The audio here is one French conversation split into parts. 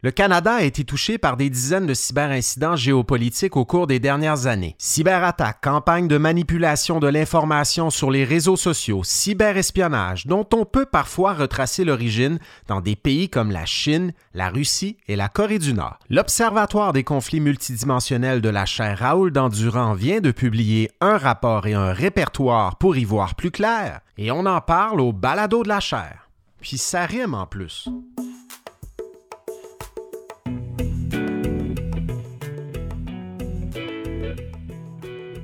Le Canada a été touché par des dizaines de cyberincidents géopolitiques au cours des dernières années. Cyberattaques, campagnes de manipulation de l'information sur les réseaux sociaux, cyberespionnage, dont on peut parfois retracer l'origine dans des pays comme la Chine, la Russie et la Corée du Nord. L'Observatoire des conflits multidimensionnels de la chaire Raoul Dandurand vient de publier un rapport et un répertoire pour y voir plus clair, et on en parle au balado de la chaire. Puis ça rime en plus.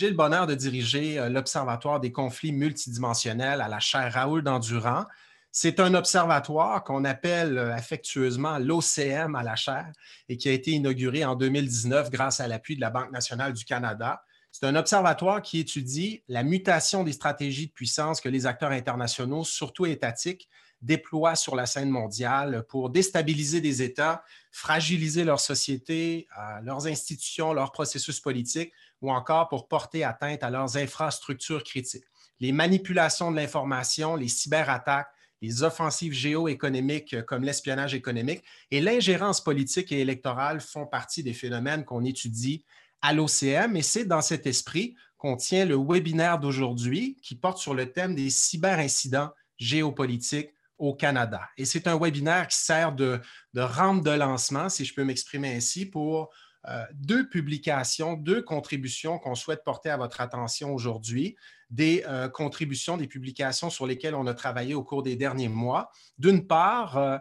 J'ai le bonheur de diriger euh, l'Observatoire des conflits multidimensionnels à la chaire Raoul d'Endurant. C'est un observatoire qu'on appelle euh, affectueusement l'OCM à la chaire et qui a été inauguré en 2019 grâce à l'appui de la Banque nationale du Canada. C'est un observatoire qui étudie la mutation des stratégies de puissance que les acteurs internationaux, surtout étatiques, déploient sur la scène mondiale pour déstabiliser des États, fragiliser leurs sociétés, euh, leurs institutions, leurs processus politiques ou encore pour porter atteinte à leurs infrastructures critiques. Les manipulations de l'information, les cyberattaques, les offensives géoéconomiques comme l'espionnage économique et l'ingérence politique et électorale font partie des phénomènes qu'on étudie à l'OCM et c'est dans cet esprit qu'on tient le webinaire d'aujourd'hui qui porte sur le thème des cyberincidents géopolitiques au Canada. Et c'est un webinaire qui sert de, de rampe de lancement, si je peux m'exprimer ainsi, pour euh, deux publications, deux contributions qu'on souhaite porter à votre attention aujourd'hui, des euh, contributions, des publications sur lesquelles on a travaillé au cours des derniers mois. D'une part, euh,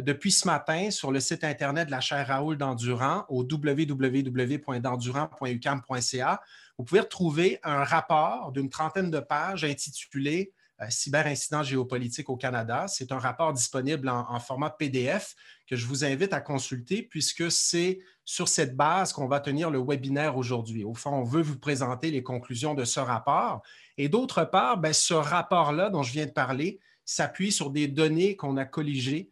depuis ce matin, sur le site Internet de la chaire Raoul d'Endurant, au www.dendurant.ucam.ca, vous pouvez retrouver un rapport d'une trentaine de pages intitulé cyberincidents géopolitiques au Canada. C'est un rapport disponible en, format PDF que je vous invite à consulter puisque c'est sur cette base qu'on va tenir le webinaire aujourd'hui. Au fond, on veut vous présenter les conclusions de ce rapport. Et d'autre part, ben, ce rapport-là dont je viens de parler s'appuie sur des données qu'on a colligées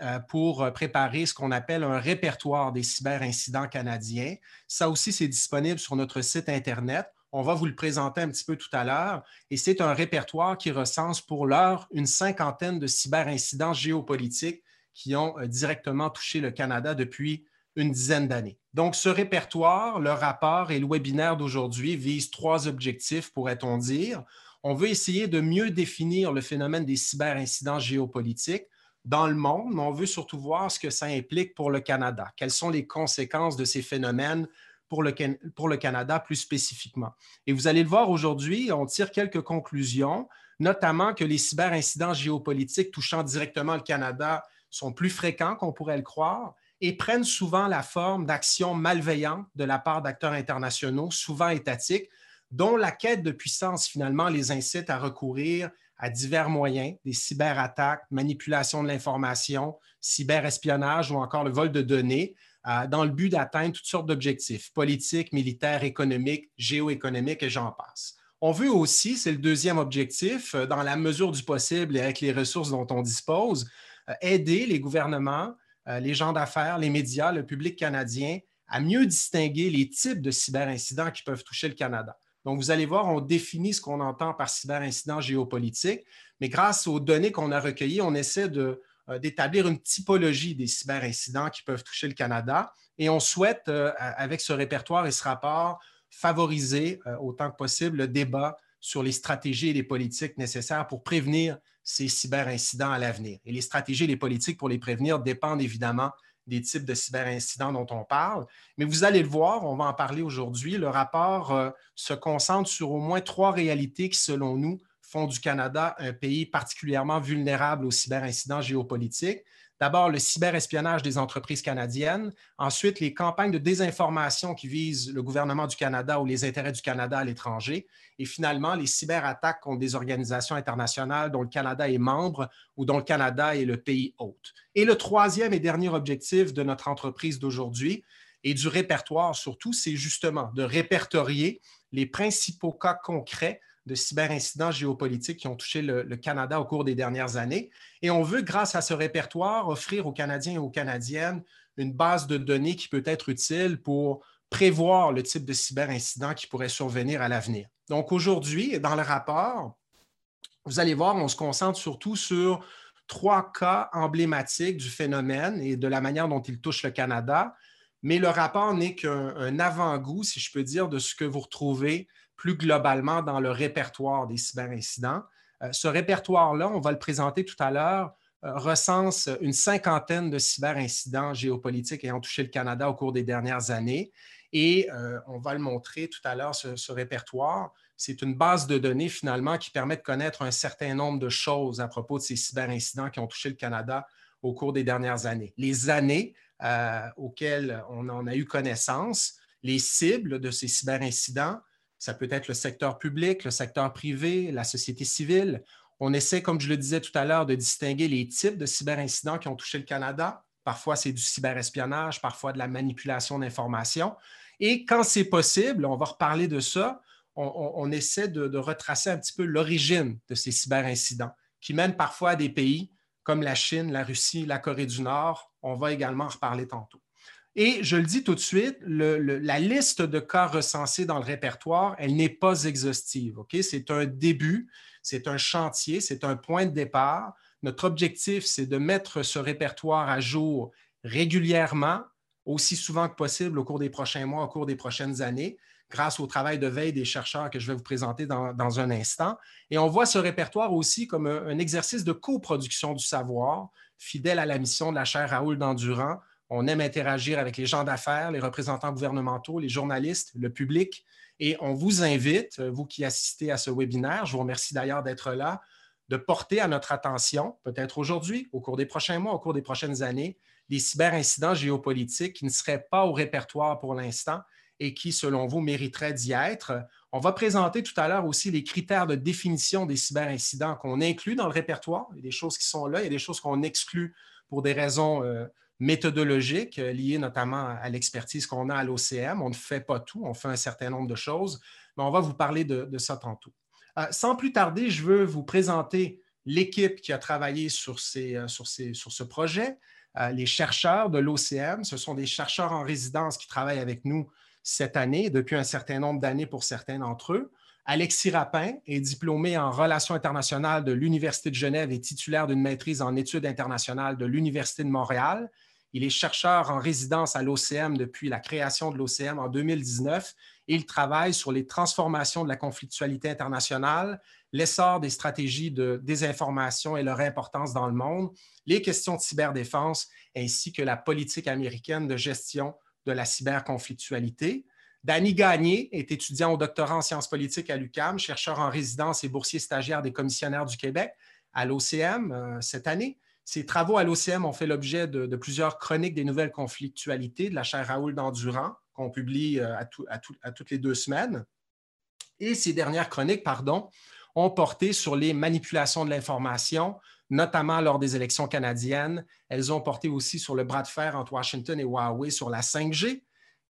euh, pour préparer ce qu'on appelle un répertoire des cyberincidents canadiens. Ça aussi, c'est disponible sur notre site Internet. On va vous le présenter un petit peu tout à l'heure. Et c'est un répertoire qui recense pour l'heure une cinquantaine de cyberincidents géopolitiques qui ont euh, directement touché le Canada depuis une dizaine d'années. Donc, ce répertoire, le rapport et le webinaire d'aujourd'hui visent trois objectifs, pourrait-on dire. On veut essayer de mieux définir le phénomène des cyberincidents géopolitiques dans le monde, mais on veut surtout voir ce que ça implique pour le Canada. Quelles sont les conséquences de ces phénomènes pour le, pour le Canada plus spécifiquement? Et vous allez le voir aujourd'hui, on tire quelques conclusions, notamment que les cyberincidents géopolitiques touchant directement le Canada sont plus fréquents qu'on pourrait le croire et prennent souvent la forme d'actions malveillantes de la part d'acteurs internationaux, souvent étatiques, dont la quête de puissance finalement les incite à recourir à divers moyens, des cyberattaques, manipulation de l'information, cyberespionnage ou encore le vol de données, euh, dans le but d'atteindre toutes sortes d'objectifs politiques, militaires, économiques, géoéconomiques et j'en passe. On veut aussi, c'est le deuxième objectif, euh, dans la mesure du possible et avec les ressources dont on dispose, euh, aider les gouvernements, les gens d'affaires, les médias, le public canadien à mieux distinguer les types de cyberincidents qui peuvent toucher le Canada. Donc, vous allez voir, on définit ce qu'on entend par cyberincident géopolitique, mais grâce aux données qu'on a recueillies, on essaie euh, d'établir une typologie des cyberincidents qui peuvent toucher le Canada. Et on souhaite, euh, avec ce répertoire et ce rapport, favoriser euh, autant que possible le débat sur les stratégies et les politiques nécessaires pour prévenir ces cyberincidents à l'avenir. Et les stratégies et les politiques pour les prévenir dépendent évidemment des types de cyberincidents dont on parle. Mais vous allez le voir, on va en parler aujourd'hui. Le rapport se concentre sur au moins trois réalités qui, selon nous, font du Canada un pays particulièrement vulnérable aux cyberincidents géopolitiques. D'abord, le cyberespionnage des entreprises canadiennes. Ensuite, les campagnes de désinformation qui visent le gouvernement du Canada ou les intérêts du Canada à l'étranger. Et finalement, les cyberattaques contre des organisations internationales dont le Canada est membre ou dont le Canada est le pays hôte. Et le troisième et dernier objectif de notre entreprise d'aujourd'hui et du répertoire surtout, c'est justement de répertorier les principaux cas concrets de cyberincidents géopolitiques qui ont touché le, Canada au cours des dernières années. Et on veut, grâce à ce répertoire, offrir aux Canadiens et aux Canadiennes une base de données qui peut être utile pour prévoir le type de cyberincident qui pourrait survenir à l'avenir. Donc aujourd'hui, dans le rapport, vous allez voir, on se concentre surtout sur trois cas emblématiques du phénomène et de la manière dont il touche le Canada. Mais le rapport n'est qu'un avant-goût, si je peux dire, de ce que vous retrouvez plus globalement dans le répertoire des cyberincidents. Euh, ce répertoire-là, on va le présenter tout à l'heure, euh, recense une cinquantaine de cyberincidents géopolitiques ayant touché le Canada au cours des dernières années. Et euh, on va le montrer tout à l'heure, ce, répertoire. C'est une base de données finalement qui permet de connaître un certain nombre de choses à propos de ces cyberincidents qui ont touché le Canada au cours des dernières années. Les années auxquelles on en a eu connaissance, les cibles de ces cyberincidents, ça peut être le secteur public, le secteur privé, la société civile. On essaie, comme je le disais tout à l'heure, de distinguer les types de cyberincidents qui ont touché le Canada. Parfois, c'est du cyberespionnage, parfois de la manipulation d'informations. Et quand c'est possible, on va reparler de ça, on, essaie de, de, retracer un petit peu l'origine de ces cyberincidents qui mènent parfois à des pays comme la Chine, la Russie, la Corée du Nord. On va également en reparler tantôt. Et je le dis tout de suite, la liste de cas recensés dans le répertoire, elle n'est pas exhaustive. C'est un début, c'est un chantier, c'est un point de départ. Notre objectif, c'est de mettre ce répertoire à jour régulièrement, aussi souvent que possible au cours des prochains mois, au cours des prochaines années, grâce au travail de veille des chercheurs que je vais vous présenter dans, un instant. Et on voit ce répertoire aussi comme un, exercice de coproduction du savoir, fidèle à la mission de la chaire Raoul Dandurand, on aime interagir avec les gens d'affaires, les représentants gouvernementaux, les journalistes, le public. Et on vous invite, euh, vous qui assistez à ce webinaire, je vous remercie d'ailleurs d'être là, de porter à notre attention, peut-être aujourd'hui, au cours des prochains mois, au cours des prochaines années, des cyberincidents géopolitiques qui ne seraient pas au répertoire pour l'instant et qui, selon vous, mériteraient d'y être. On va présenter tout à l'heure aussi les critères de définition des cyberincidents qu'on inclut dans le répertoire. Il y a des choses qui sont là, il y a des choses qu'on exclut pour des raisons euh, méthodologiques euh, liées notamment à l'expertise qu'on a à l'OCM. On ne fait pas tout, on fait un certain nombre de choses, mais on va vous parler de, ça tantôt. Euh, sans plus tarder, je veux vous présenter l'équipe qui a travaillé sur, euh, sur, sur ce projet. les chercheurs de l'OCM, ce sont des chercheurs en résidence qui travaillent avec nous cette année, depuis un certain nombre d'années pour certains d'entre eux. Alexis Rapin est diplômé en relations internationales de l'Université de Genève et titulaire d'une maîtrise en études internationales de l'Université de Montréal. Il est chercheur en résidence à l'OCM depuis la création de l'OCM en 2019 et il travaille sur les transformations de la conflictualité internationale, l'essor des stratégies de désinformation et leur importance dans le monde, les questions de cyberdéfense ainsi que la politique américaine de gestion de la cyberconflictualité. Danny Gagné est étudiant au doctorat en sciences politiques à l'UCAM, chercheur en résidence et boursier stagiaire des commissionnaires du Québec à l'OCM euh, cette année. Ses travaux à l'OCM ont fait l'objet de, plusieurs chroniques des nouvelles conflictualités de la chaire Raoul d'Endurant, qu'on publie euh, à, toutes les deux semaines. Et ces dernières chroniques, pardon, ont porté sur les manipulations de l'information, notamment lors des élections canadiennes. Elles ont porté aussi sur le bras de fer entre Washington et Huawei sur la 5G,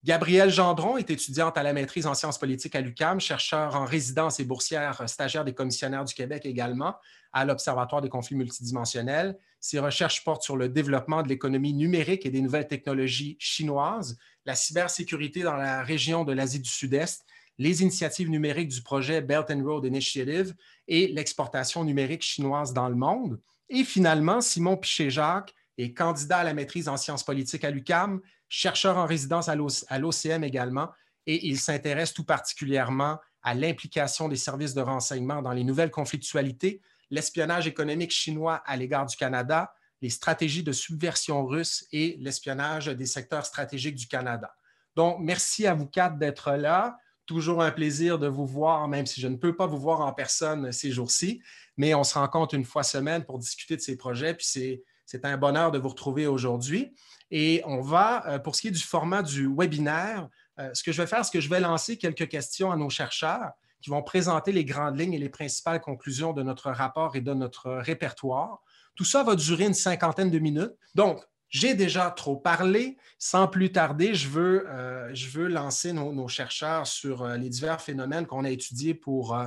Gabrielle Gendron est étudiante à la maîtrise en sciences politiques à l'UCAM, chercheur en résidence et boursière stagiaire des commissionnaires du Québec également à l'Observatoire des conflits multidimensionnels. Ses recherches portent sur le développement de l'économie numérique et des nouvelles technologies chinoises, la cybersécurité dans la région de l'Asie du Sud-Est, les initiatives numériques du projet Belt and Road Initiative et l'exportation numérique chinoise dans le monde. Et finalement, Simon Piché-Jacques est candidat à la maîtrise en sciences politiques à l'UCAM, chercheur en résidence à l'OCM également, et il s'intéresse tout particulièrement à l'implication des services de renseignement dans les nouvelles conflictualités, l'espionnage économique chinois à l'égard du Canada, les stratégies de subversion russe et l'espionnage des secteurs stratégiques du Canada. Donc, merci à vous quatre d'être là. Toujours un plaisir de vous voir, même si je ne peux pas vous voir en personne ces jours-ci, mais on se rencontre une fois semaine pour discuter de ces projets. Puis C'est un bonheur de vous retrouver aujourd'hui. Et on va, euh, pour ce qui est du format du webinaire, euh, ce que je vais faire, c'est que je vais lancer quelques questions à nos chercheurs qui vont présenter les grandes lignes et les principales conclusions de notre rapport et de notre répertoire. Tout ça va durer une cinquantaine de minutes. Donc, j'ai déjà trop parlé. Sans plus tarder, je veux, euh, je veux lancer nos, chercheurs sur les divers phénomènes qu'on a étudiés pour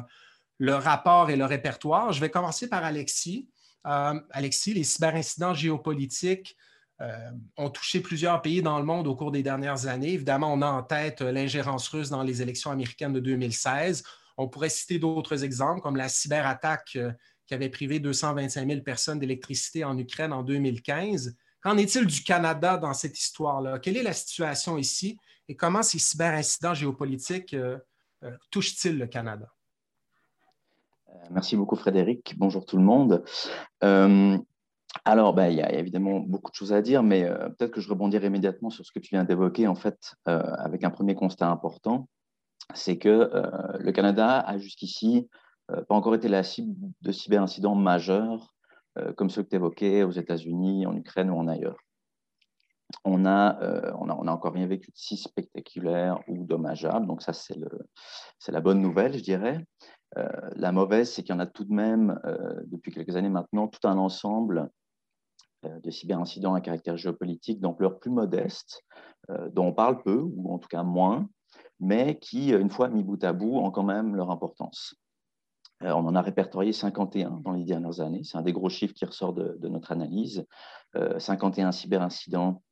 le rapport et le répertoire. Je vais commencer par Alexis. Alexis, les cyberincidents géopolitiques ont touché plusieurs pays dans le monde au cours des dernières années. Évidemment, on a en tête l'ingérence russe dans les élections américaines de 2016. On pourrait citer d'autres exemples, comme la cyberattaque euh, qui avait privé 225 000 personnes d'électricité en Ukraine en 2015. Qu'en est-il du Canada dans cette histoire-là? Quelle est la situation ici et comment ces cyberincidents géopolitiques touchent-ils le Canada? Euh, merci beaucoup Frédéric. Bonjour tout le monde. Euh, alors, ben, il y a évidemment beaucoup de choses à dire, mais euh, peut-être que je rebondirai immédiatement sur ce que tu viens d'évoquer, en fait, avec un premier constat important, c'est que le Canada a jusqu'ici pas encore été la cible de cyberincidents majeurs, comme ceux que tu évoquais aux États-Unis, en Ukraine ou en ailleurs. On a, on a, on a, encore rien vécu de si spectaculaire ou dommageable, donc ça c'est la bonne nouvelle, je dirais. Euh, la mauvaise, c'est qu'il y en a tout de même, euh, depuis quelques années maintenant, tout un ensemble euh, de cyberincidents à caractère géopolitique d'ampleur plus modeste, dont on parle peu, ou en tout cas moins, mais qui, une fois mis bout à bout, ont quand même leur importance. on en a répertorié 51 dans les dernières années. C'est un des gros chiffres qui ressort de notre analyse. 51 cyberincidents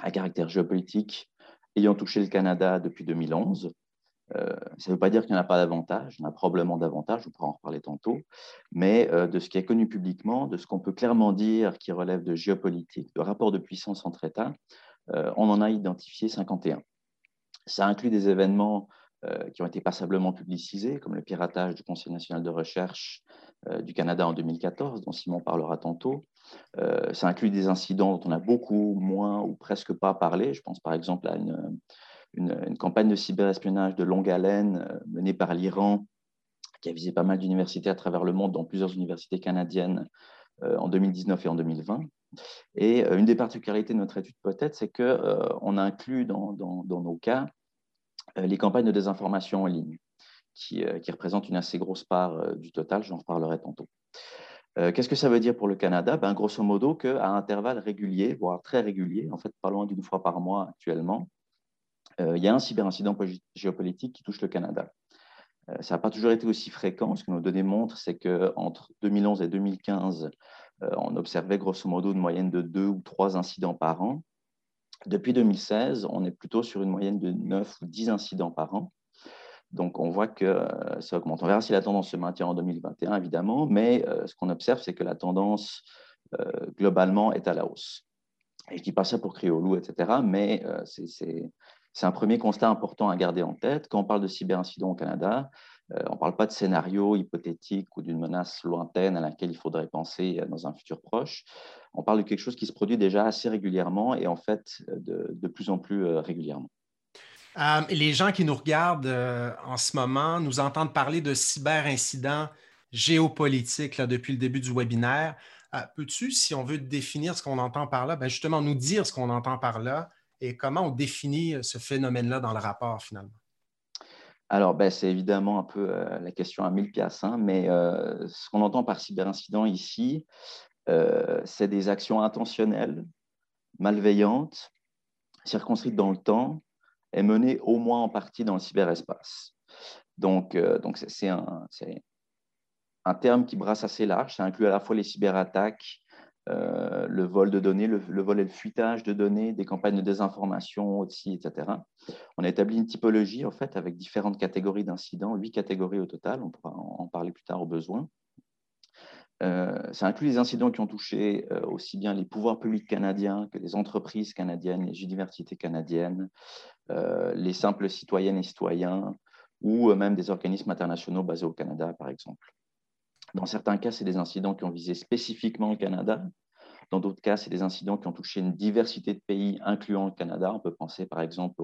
à caractère géopolitique ayant touché le Canada depuis 2011. Euh, ça ne veut pas dire qu'il n'y en a pas davantage, il y en a probablement davantage, on pourra en reparler tantôt, mais euh, de ce qui est connu publiquement, de ce qu'on peut clairement dire qui relève de géopolitique, de rapport de puissance entre États, euh, on en a identifié 51. Ça inclut des événements qui ont été passablement publicisés, comme le piratage du Conseil national de recherche du Canada en 2014, dont Simon parlera tantôt. ça inclut des incidents dont on a beaucoup moins ou presque pas parlé. Je pense par exemple à une une, campagne de cyberespionnage de longue haleine euh, menée par l'Iran, qui a visé pas mal d'universités à travers le monde, dont plusieurs universités canadiennes euh, en 2019 et en 2020. Et euh, une des particularités de notre étude peut-être, c'est qu'on a inclus dans, nos cas les campagnes de désinformation en ligne, qui, représentent une assez grosse part du total, j'en reparlerai tantôt. Qu'est-ce que ça veut dire pour le Canada? Ben, Grosso modo, qu'à intervalles réguliers, voire très réguliers, en fait pas loin d'une fois par mois actuellement, il y a un cyberincident géopolitique qui touche le Canada. Euh, ça n'a pas toujours été aussi fréquent. Ce que nos données montrent, c'est qu'entre 2011 et 2015, euh, on observait grosso modo une moyenne de deux ou trois incidents par an. Depuis 2016, on est plutôt sur une moyenne de 9 ou 10 incidents par an. Donc, on voit que ça augmente. On verra si la tendance se maintient en 2021, évidemment, mais ce qu'on observe, c'est que la tendance, globalement, est à la hausse. Et je dis pas ça pour crier au loup, etc., mais c'est c'est un premier constat important à garder en tête. Quand on parle de cyberincident au Canada, euh, on ne parle pas de scénario hypothétique ou d'une menace lointaine à laquelle il faudrait penser euh, dans un futur proche. On parle de quelque chose qui se produit déjà assez régulièrement et en fait de, plus en plus euh, régulièrement. les gens qui nous regardent en ce moment nous entendent parler de cyberincidents géopolitiques depuis le début du webinaire. Peux-tu, si on veut définir ce qu'on entend par là, ben, justement nous dire ce qu'on entend par là et comment on définit euh, ce phénomène-là dans le rapport finalement? Alors, ben, c'est évidemment un peu euh, la question à mille pièces, hein, mais euh, ce qu'on entend par cyberincident ici, c'est des actions intentionnelles, malveillantes, circonscrites dans le temps et menées au moins en partie dans le cyberespace. Donc, donc c'est un, un, terme qui brasse assez large. Ça inclut à la fois les cyberattaques, euh, le vol de données, le, vol et le fuitage de données, des campagnes de désinformation aussi, etc. On a établi une typologie en fait avec différentes catégories d'incidents, huit catégories au total, on pourra en parler plus tard au besoin. Euh, ça inclut les incidents qui ont touché euh, aussi bien les pouvoirs publics canadiens que les entreprises canadiennes, les universités canadiennes, les simples citoyennes et citoyens, ou même des organismes internationaux basés au Canada, par exemple. Dans certains cas, c'est des incidents qui ont visé spécifiquement le Canada. Dans d'autres cas, c'est des incidents qui ont touché une diversité de pays, incluant le Canada. On peut penser par exemple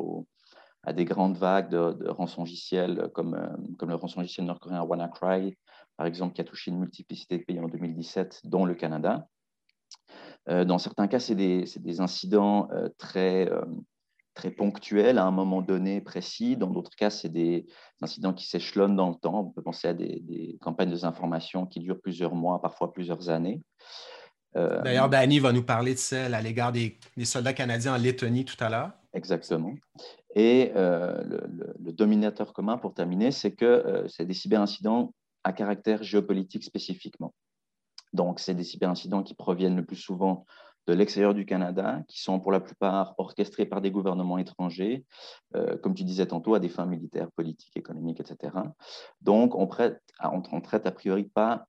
à des grandes vagues de, de rançongiciels comme, euh, le rançongiciel nord-coréen WannaCry, par exemple, qui a touché une multiplicité de pays en 2017, dont le Canada. dans certains cas, c'est des, des, incidents très très ponctuels à un moment donné précis. Dans d'autres cas, c'est des incidents qui s'échelonnent dans le temps. On peut penser à des, campagnes de désinformation qui durent plusieurs mois, parfois plusieurs années. Euh, D'ailleurs, Danny va nous parler de celle à l'égard des, soldats canadiens en Lettonie tout à l'heure. Exactement. Et euh, le, dominateur commun, pour terminer, c'est que euh, c'est des cyberincidents à caractère géopolitique spécifiquement. Donc, c'est des cyberincidents qui proviennent le plus souvent de l'extérieur du Canada, qui sont pour la plupart orchestrés par des gouvernements étrangers, euh, comme tu disais tantôt, à des fins militaires, politiques, économiques, etc. Donc, on ne traite a priori pas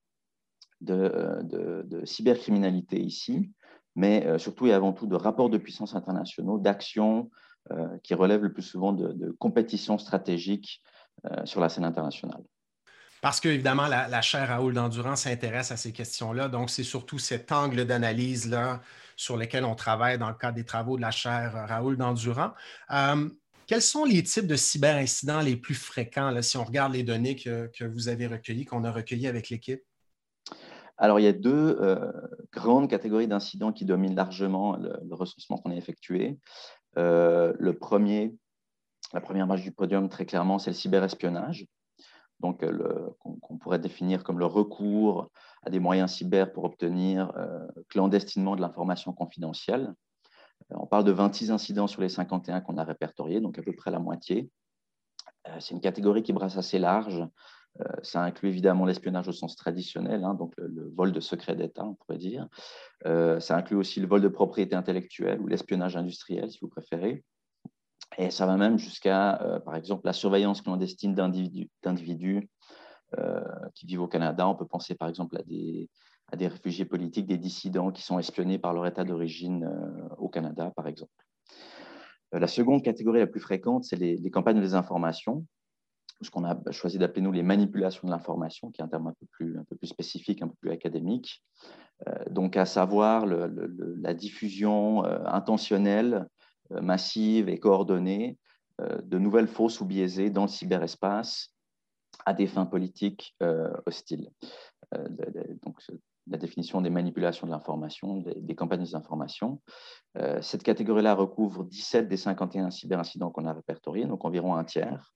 de, de, cybercriminalité ici, mais euh, surtout et avant tout de rapports de puissance internationaux, d'actions euh, qui relèvent le plus souvent de compétitions stratégiques sur la scène internationale. Parce qu'évidemment, la, la chaire Raoul d'Endurance s'intéresse à ces questions-là. Donc, c'est surtout cet angle d'analyse-là sur lequel on travaille dans le cadre des travaux de la chaire Raoul d'Endurant. Euh, quels sont les types de cyberincidents les plus fréquents, si on regarde les données que, vous avez recueillies, qu'on a recueillies avec l'équipe? Alors, il y a deux euh, grandes catégories d'incidents qui dominent largement le, recensement qu'on a effectué. Euh, le premier, la première marge du podium, très clairement, c'est le cyberespionnage donc qu'on pourrait définir comme le recours à des moyens cyber pour obtenir euh, clandestinement de l'information confidentielle. Euh, on parle de 26 incidents sur les 51 qu'on a répertoriés, donc à peu près la moitié. Euh, c'est une catégorie qui brasse assez large. ça inclut évidemment l'espionnage au sens traditionnel, hein, donc le, vol de secret d'État, on pourrait dire. ça inclut aussi le vol de propriété intellectuelle ou l'espionnage industriel, si vous préférez. Et ça va même jusqu'à, euh, par exemple, la surveillance clandestine d'individus euh, qui vivent au Canada. On peut penser, par exemple, à des, à des réfugiés politiques, des dissidents qui sont espionnés par leur État d'origine euh, au Canada, par exemple. La seconde catégorie la plus fréquente, c'est les, campagnes de désinformation, ce qu'on a choisi d'appeler, nous, les manipulations de l'information, qui est un terme un peu plus, un peu plus spécifique, un peu plus académique. donc, à savoir la diffusion intentionnelle massive et coordonnée euh, de nouvelles fausses ou biaisées dans le cyberespace à des fins politiques euh, hostiles. donc, la définition des manipulations de l'information, des, campagnes d'information. cette catégorie-là recouvre 17 des 51 cyberincidents qu'on a répertoriés, donc environ un tiers.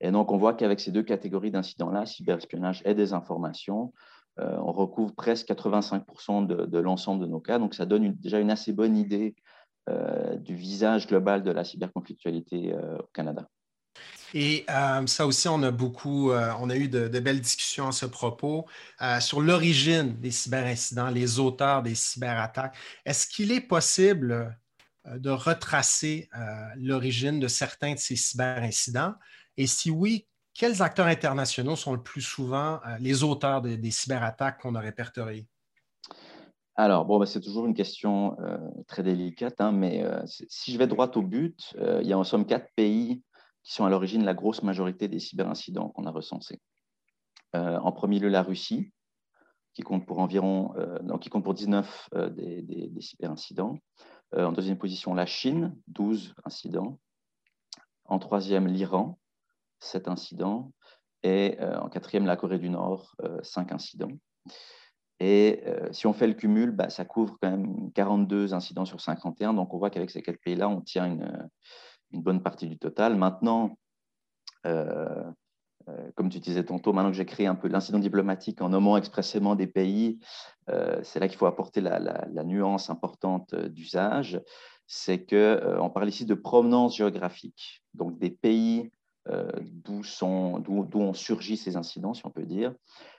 Et donc, on voit qu'avec ces deux catégories d'incidents-là, cyberespionnage et désinformation, on recouvre presque 85% de, l'ensemble de nos cas. Donc, ça donne déjà une assez bonne idée euh, du visage global de la cyberconflictualité euh, au Canada. Et euh, ça aussi, on a beaucoup, on a eu de, belles discussions à ce propos sur l'origine des cyberincidents, les auteurs des cyberattaques. Est-ce qu'il est possible de retracer l'origine de certains de ces cyberincidents? Et si oui, quels acteurs internationaux sont le plus souvent les auteurs des cyberattaques qu'on a répertoriées? Alors, bon, bah, c'est toujours une question euh, très délicate, hein, mais euh, si je vais droit au but, euh, il y a en somme quatre pays qui sont à l'origine la grosse majorité des cyberincidents qu'on a recensés. en premier lieu, la Russie, qui compte pour environ, pour 19 des, des, des, cyberincidents. en deuxième position, la Chine, 12 incidents. En troisième, l'Iran, 7 incidents. Et en quatrième, la Corée du Nord, 5 incidents. Et euh, si on fait le cumul, bah, ça couvre quand même 42 incidents sur 51. Donc, on voit qu'avec ces quatre pays-là, on tient une, bonne partie du total. Maintenant, euh, euh, comme tu disais tantôt, maintenant que j'ai créé un peu l'incident diplomatique en nommant expressément des pays, c'est là qu'il faut apporter la, la nuance importante d'usage. C'est qu'on parle ici de provenance géographique. Donc, des pays euh, d'où ont surgi ces incidents, si on peut dire,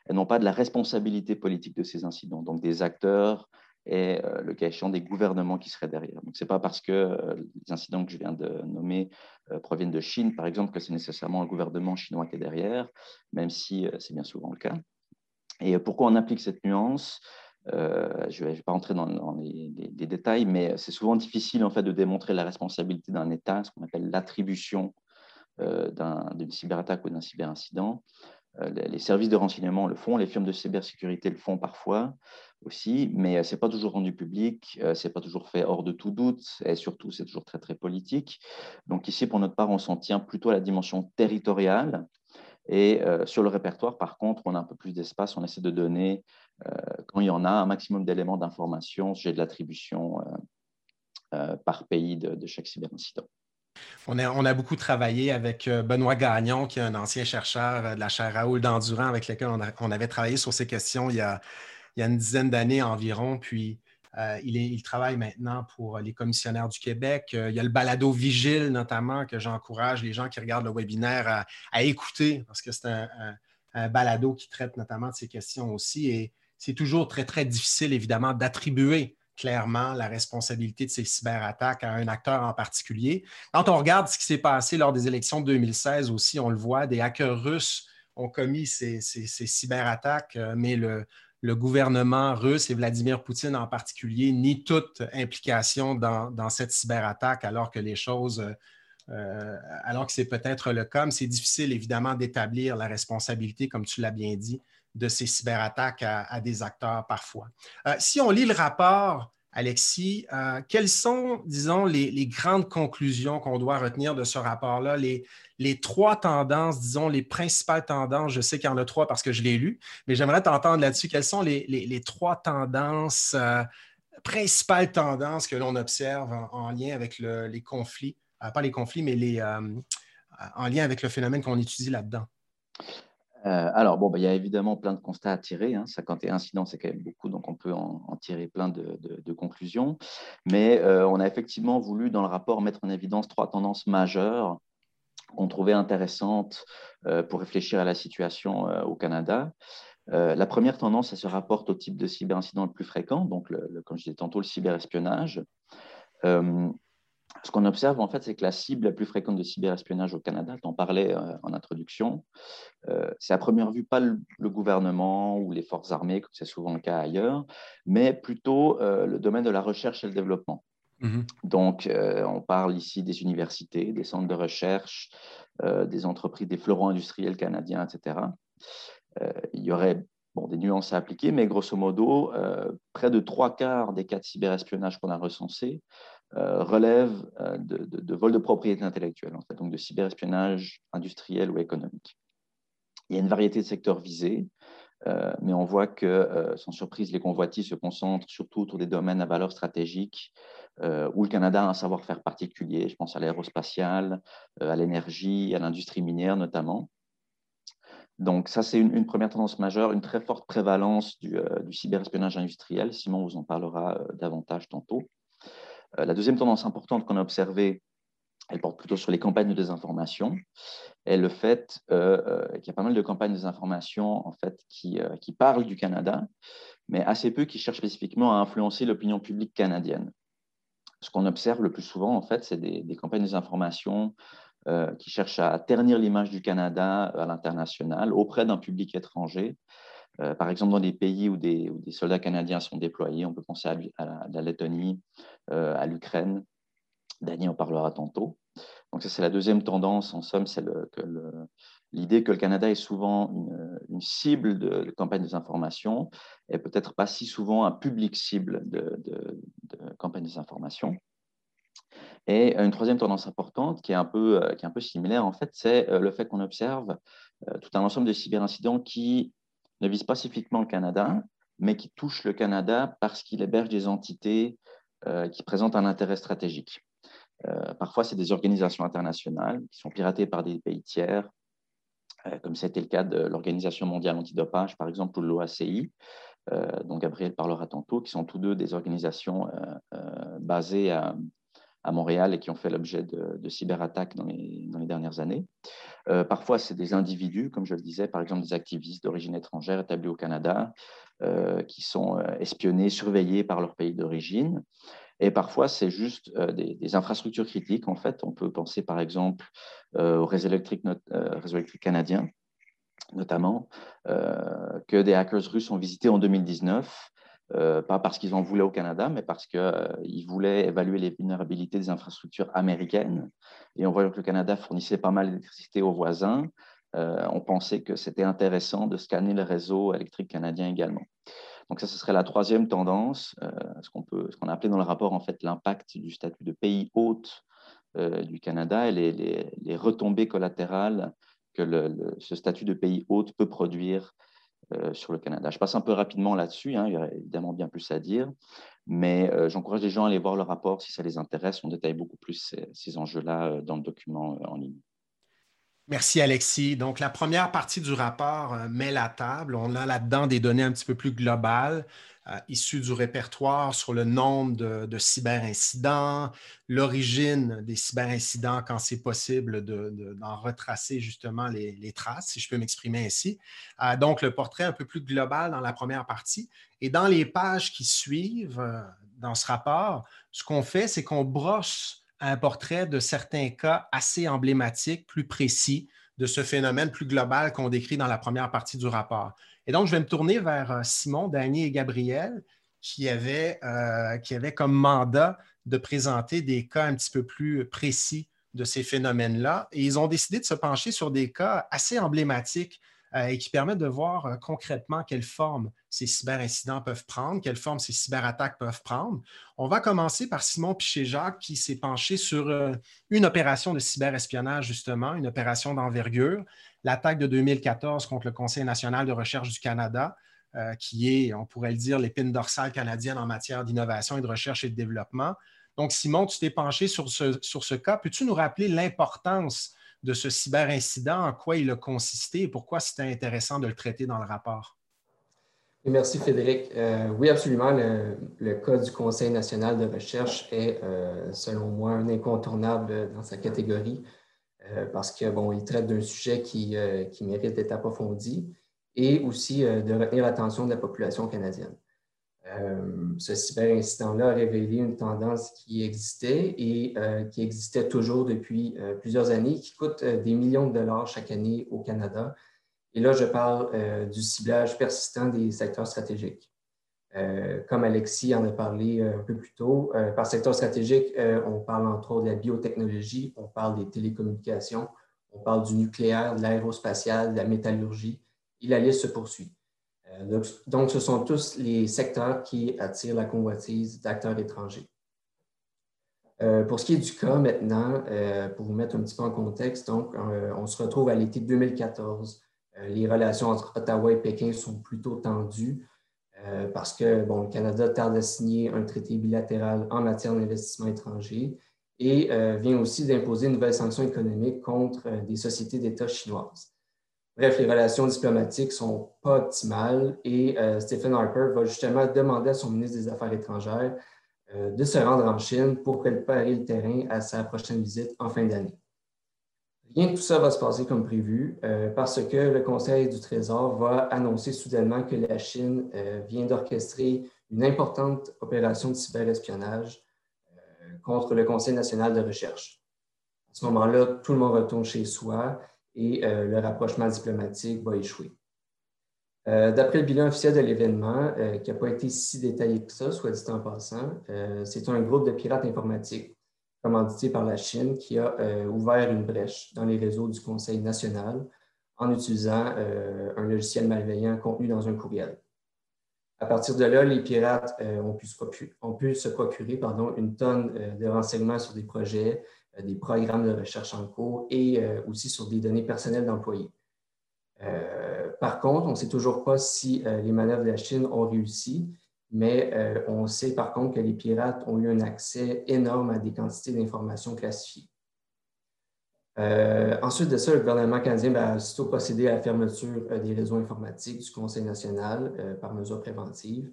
et non pas de la responsabilité politique de ces incidents, donc des acteurs et euh, le cas échéant des gouvernements qui seraient derrière. Donc, ce n'est pas parce que euh, les incidents que je viens de nommer proviennent de Chine, par exemple, que c'est nécessairement le gouvernement chinois qui est derrière, même si c'est bien souvent le cas. Et pourquoi on applique cette nuance je ne vais, pas rentrer dans, les, les, détails, mais c'est souvent difficile en fait de démontrer la responsabilité d'un État, ce qu'on appelle l'attribution euh, d'une cyberattaque ou d'un cyberincident. Euh, les services de renseignement le font, les firmes de cybersécurité le font parfois aussi, mais euh, ce n'est pas toujours rendu public, ce n'est pas toujours fait hors de tout doute, et surtout, c'est toujours très, très politique. Donc ici, pour notre part, on s'en tient plutôt à la dimension territoriale, Et sur le répertoire, par contre, on a un peu plus d'espace. On essaie de donner, quand il y en a, un maximum d'éléments d'information, j'ai de l'attribution par pays de, de chaque cyberincident. On a, beaucoup travaillé avec euh, Benoît Gagnon, qui est un ancien chercheur euh, de la chaire Raoul d'Endurant, avec lequel on, avait travaillé sur ces questions il y a, une dizaine d'années environ. Puis euh, il, travaille maintenant pour les commissionnaires du Québec. il y a le balado Vigile, notamment, que j'encourage les gens qui regardent le webinaire à, écouter, parce que c'est un, un, balado qui traite notamment de ces questions aussi. Et c'est toujours très, très difficile, évidemment, d'attribuer clairement la responsabilité de ces cyberattaques à un acteur en particulier. Quand on regarde ce qui s'est passé lors des élections de 2016 aussi, on le voit, des hackers russes ont commis ces, cyberattaques, euh, mais le, gouvernement russe et Vladimir Poutine en particulier nient toute implication dans, cette cyberattaque alors que les choses... Euh, alors que c'est peut-être le cas, mais c'est difficile évidemment d'établir la responsabilité, comme tu l'as bien dit, de ces cyberattaques à, des acteurs parfois. Euh, si on lit le rapport, Alexis, euh, quelles sont, disons, les, grandes conclusions qu'on doit retenir de ce rapport-là, les, trois tendances, disons, les principales tendances, je sais qu'il y en a trois parce que je l'ai lu, mais j'aimerais t'entendre là-dessus, quelles sont les, trois tendances, euh, principales tendances que l'on observe en, lien avec les conflits, pas les conflits, mais en lien avec le phénomène qu'on étudie là-dedans? Euh, alors, bon, bah, il y a évidemment plein de constats à tirer. 51 hein. incidents, c'est quand même beaucoup, donc on peut en, tirer plein de, conclusions. Mais euh, on a effectivement voulu, dans le rapport, mettre en évidence trois tendances majeures qu'on trouvait intéressantes euh, pour réfléchir à la situation au Canada. la première tendance, elle se rapporte au type de cyberincident le plus fréquent, donc, comme je disais tantôt, le cyberespionnage ce qu'on observe, en fait, c'est que la cible la plus fréquente de cyberespionnage au Canada, tu en parlais euh, en introduction, euh, c'est à première vue pas le, gouvernement ou les forces armées, comme c'est souvent le cas ailleurs, mais plutôt euh, le domaine de la recherche et le développement. Mm-hmm. Donc, on parle ici des universités, des centres de recherche, des entreprises, des fleurons industriels canadiens, etc. il y aurait bon, des nuances à appliquer, mais grosso modo, près de trois quarts des cas de cyberespionnage qu'on a recensés euh, relève euh, de, vol de propriété intellectuelle, en fait, donc de cyberespionnage industriel ou économique. Il y a une variété de secteurs visés, euh, mais on voit que, sans surprise, les convoitises se concentrent surtout autour des domaines à valeur stratégique, où le Canada a un savoir-faire particulier. Je pense à l'aérospatial, à l'énergie, à l'industrie minière notamment. Donc ça, c'est une, première tendance majeure, une très forte prévalence du, du cyberespionnage industriel. Simon vous en parlera davantage tantôt. Euh, la deuxième tendance importante qu'on a observée, elle porte plutôt sur les campagnes de désinformation et le fait euh, euh, qu'il y a pas mal de campagnes de désinformation en fait, qui, parlent du Canada, mais assez peu qui cherchent spécifiquement à influencer l'opinion publique canadienne. Ce qu'on observe le plus souvent, en fait, c'est des, des, campagnes de désinformation qui cherchent à ternir l'image du Canada à l'international auprès d'un public étranger euh, par exemple, dans des pays où des, soldats canadiens sont déployés, on peut penser à, la, Lettonie, euh, à l'Ukraine. Dany en parlera tantôt. Donc ça, c'est la deuxième tendance, en somme, c'est l'idée que le Canada est souvent une, cible de, campagne de désinformation et peut-être pas si souvent un public cible de campagne de désinformation. Et une troisième tendance importante qui est un peu, euh, qui est un peu similaire, en fait, c'est le fait qu'on observe tout un ensemble de cyberincidents qui ne vise pas spécifiquement le Canada, mais qui touche le Canada parce qu'il héberge des entités euh, qui présentent un intérêt stratégique. Euh, parfois, c'est des organisations internationales qui sont piratées par des pays tiers, euh, comme c'était le cas de l'Organisation mondiale antidopage, par exemple, ou de l'OACI, dont Gabriel parlera tantôt, qui sont tous deux des organisations basées à, à Montréal et qui ont fait l'objet de, cyberattaques dans les, dans les, dernières années. Euh, parfois, c'est des individus, comme je le disais, par exemple des activistes d'origine étrangère établis au Canada, euh, qui sont euh, espionnés, surveillés par leur pays d'origine. Et parfois, c'est juste des, infrastructures critiques. En fait, on peut penser par exemple au réseau électrique, réseau électrique canadien, notamment, que des hackers russes ont visité en 2019 euh, pas parce qu'ils en voulaient au Canada, mais parce qu'ils euh, voulaient évaluer les vulnérabilités des infrastructures américaines. Et on voyait que le Canada fournissait pas mal d'électricité aux voisins. Euh, on pensait que c'était intéressant de scanner le réseau électrique canadien également. Donc ça, ce serait la troisième tendance, ce qu'on qu'on a appelé dans le rapport en fait l'impact du statut de pays hôte du Canada et les, retombées collatérales que ce statut de pays hôte peut produire sur le Canada. Je passe un peu rapidement là-dessus, hein, il y a évidemment bien plus à dire, mais j'encourage les gens à aller voir le rapport si ça les intéresse. On détaille beaucoup plus ces enjeux-là dans le document en ligne. Merci Alexis. Donc, la première partie du rapport euh, met la table. On a là-dedans des données un petit peu plus globales, euh, issues du répertoire sur le nombre de, cyberincidents, l'origine des cyberincidents quand c'est possible d'en retracer justement les, traces, si je peux m'exprimer ainsi. Euh, donc, le portrait un peu plus global dans la première partie. Et dans les pages qui suivent dans ce rapport, ce qu'on fait, c'est qu'on brosse un portrait de certains cas assez emblématiques, plus précis de ce phénomène plus global qu'on décrit dans la première partie du rapport. Et donc, je vais me tourner vers euh, Simon, Dany et Gabriel, qui avaient, euh, qui avaient comme mandat de présenter des cas un petit peu plus précis de ces phénomènes-là. Et ils ont décidé de se pencher sur des cas assez emblématiques euh, et qui permettent de voir concrètement quelle forme ces cyberincidents peuvent prendre, quelle forme ces cyberattaques peuvent prendre. On va commencer par Simon Piché-Jacques qui s'est penché sur une opération de cyberespionnage, justement, une opération d'envergure, l'attaque de 2014 contre le Conseil national de recherche du Canada, qui est, on pourrait le dire, l'épine dorsale canadienne en matière d'innovation et de recherche et de développement. Donc, Simon, tu t'es penché sur ce, sur ce cas. Peux-tu nous rappeler l'importance de ce cyberincident, en quoi il a consisté et pourquoi c'était intéressant de le traiter dans le rapport? Merci Frédéric. Euh, oui, absolument. Le, cas du Conseil national de recherche est, euh, selon moi, un incontournable dans sa catégorie euh, parce qu'il bon, traite d'un sujet qui, qui mérite d'être approfondi et aussi de retenir l'attention de la population canadienne. Euh, ce cyberincident-là a révélé une tendance qui existait et euh, qui existait toujours depuis euh, plusieurs années, qui coûte des millions de dollars chaque année au Canada. Et là, je parle du ciblage persistant des secteurs stratégiques. Comme Alexis en a parlé un peu plus tôt, par secteur stratégique, on parle entre autres de la biotechnologie, on parle des télécommunications, on parle du nucléaire, de l'aérospatial, de la métallurgie, et la liste se poursuit. Euh, donc, ce sont tous les secteurs qui attirent la convoitise d'acteurs étrangers. Euh, pour ce qui est du cas maintenant, euh, pour vous mettre un petit peu en contexte, donc, on se retrouve à l'été 2014. les relations entre Ottawa et Pékin sont plutôt tendues parce que le Canada tarde à signer un traité bilatéral en matière d'investissement étranger et vient aussi d'imposer une nouvelle sanction économique contre des sociétés d'État chinoises. Bref, les relations diplomatiques ne sont pas optimales et euh, Stephen Harper va justement demander à son ministre des Affaires étrangères euh, de se rendre en Chine pour préparer le terrain à sa prochaine visite en fin d'année. Rien de tout ça va se passer comme prévu euh, parce que le Conseil du Trésor va annoncer soudainement que la Chine vient d'orchestrer une importante opération de cyberespionnage contre le Conseil national de recherche. À ce moment-là, tout le monde retourne chez soi et euh, le rapprochement diplomatique va échouer. Euh, d'après le bilan officiel de l'événement, euh, qui n'a pas été si détaillé que ça, soit dit en passant, c'est un groupe de pirates informatiques commandité par la Chine qui a ouvert une brèche dans les réseaux du Conseil national en utilisant un logiciel malveillant contenu dans un courriel. À partir de là, les pirates ont pu se procurer, une tonne de renseignements sur des projets, euh, des programmes de recherche en cours et euh, aussi sur des données personnelles d'employés. Euh, par contre, on ne sait toujours pas si les manœuvres de la Chine ont réussi, mais on sait par contre que les pirates ont eu un accès énorme à des quantités d'informations classifiées. ensuite de ça, le gouvernement canadien ben, a aussitôt procédé à la fermeture des réseaux informatiques du Conseil national par mesure préventive.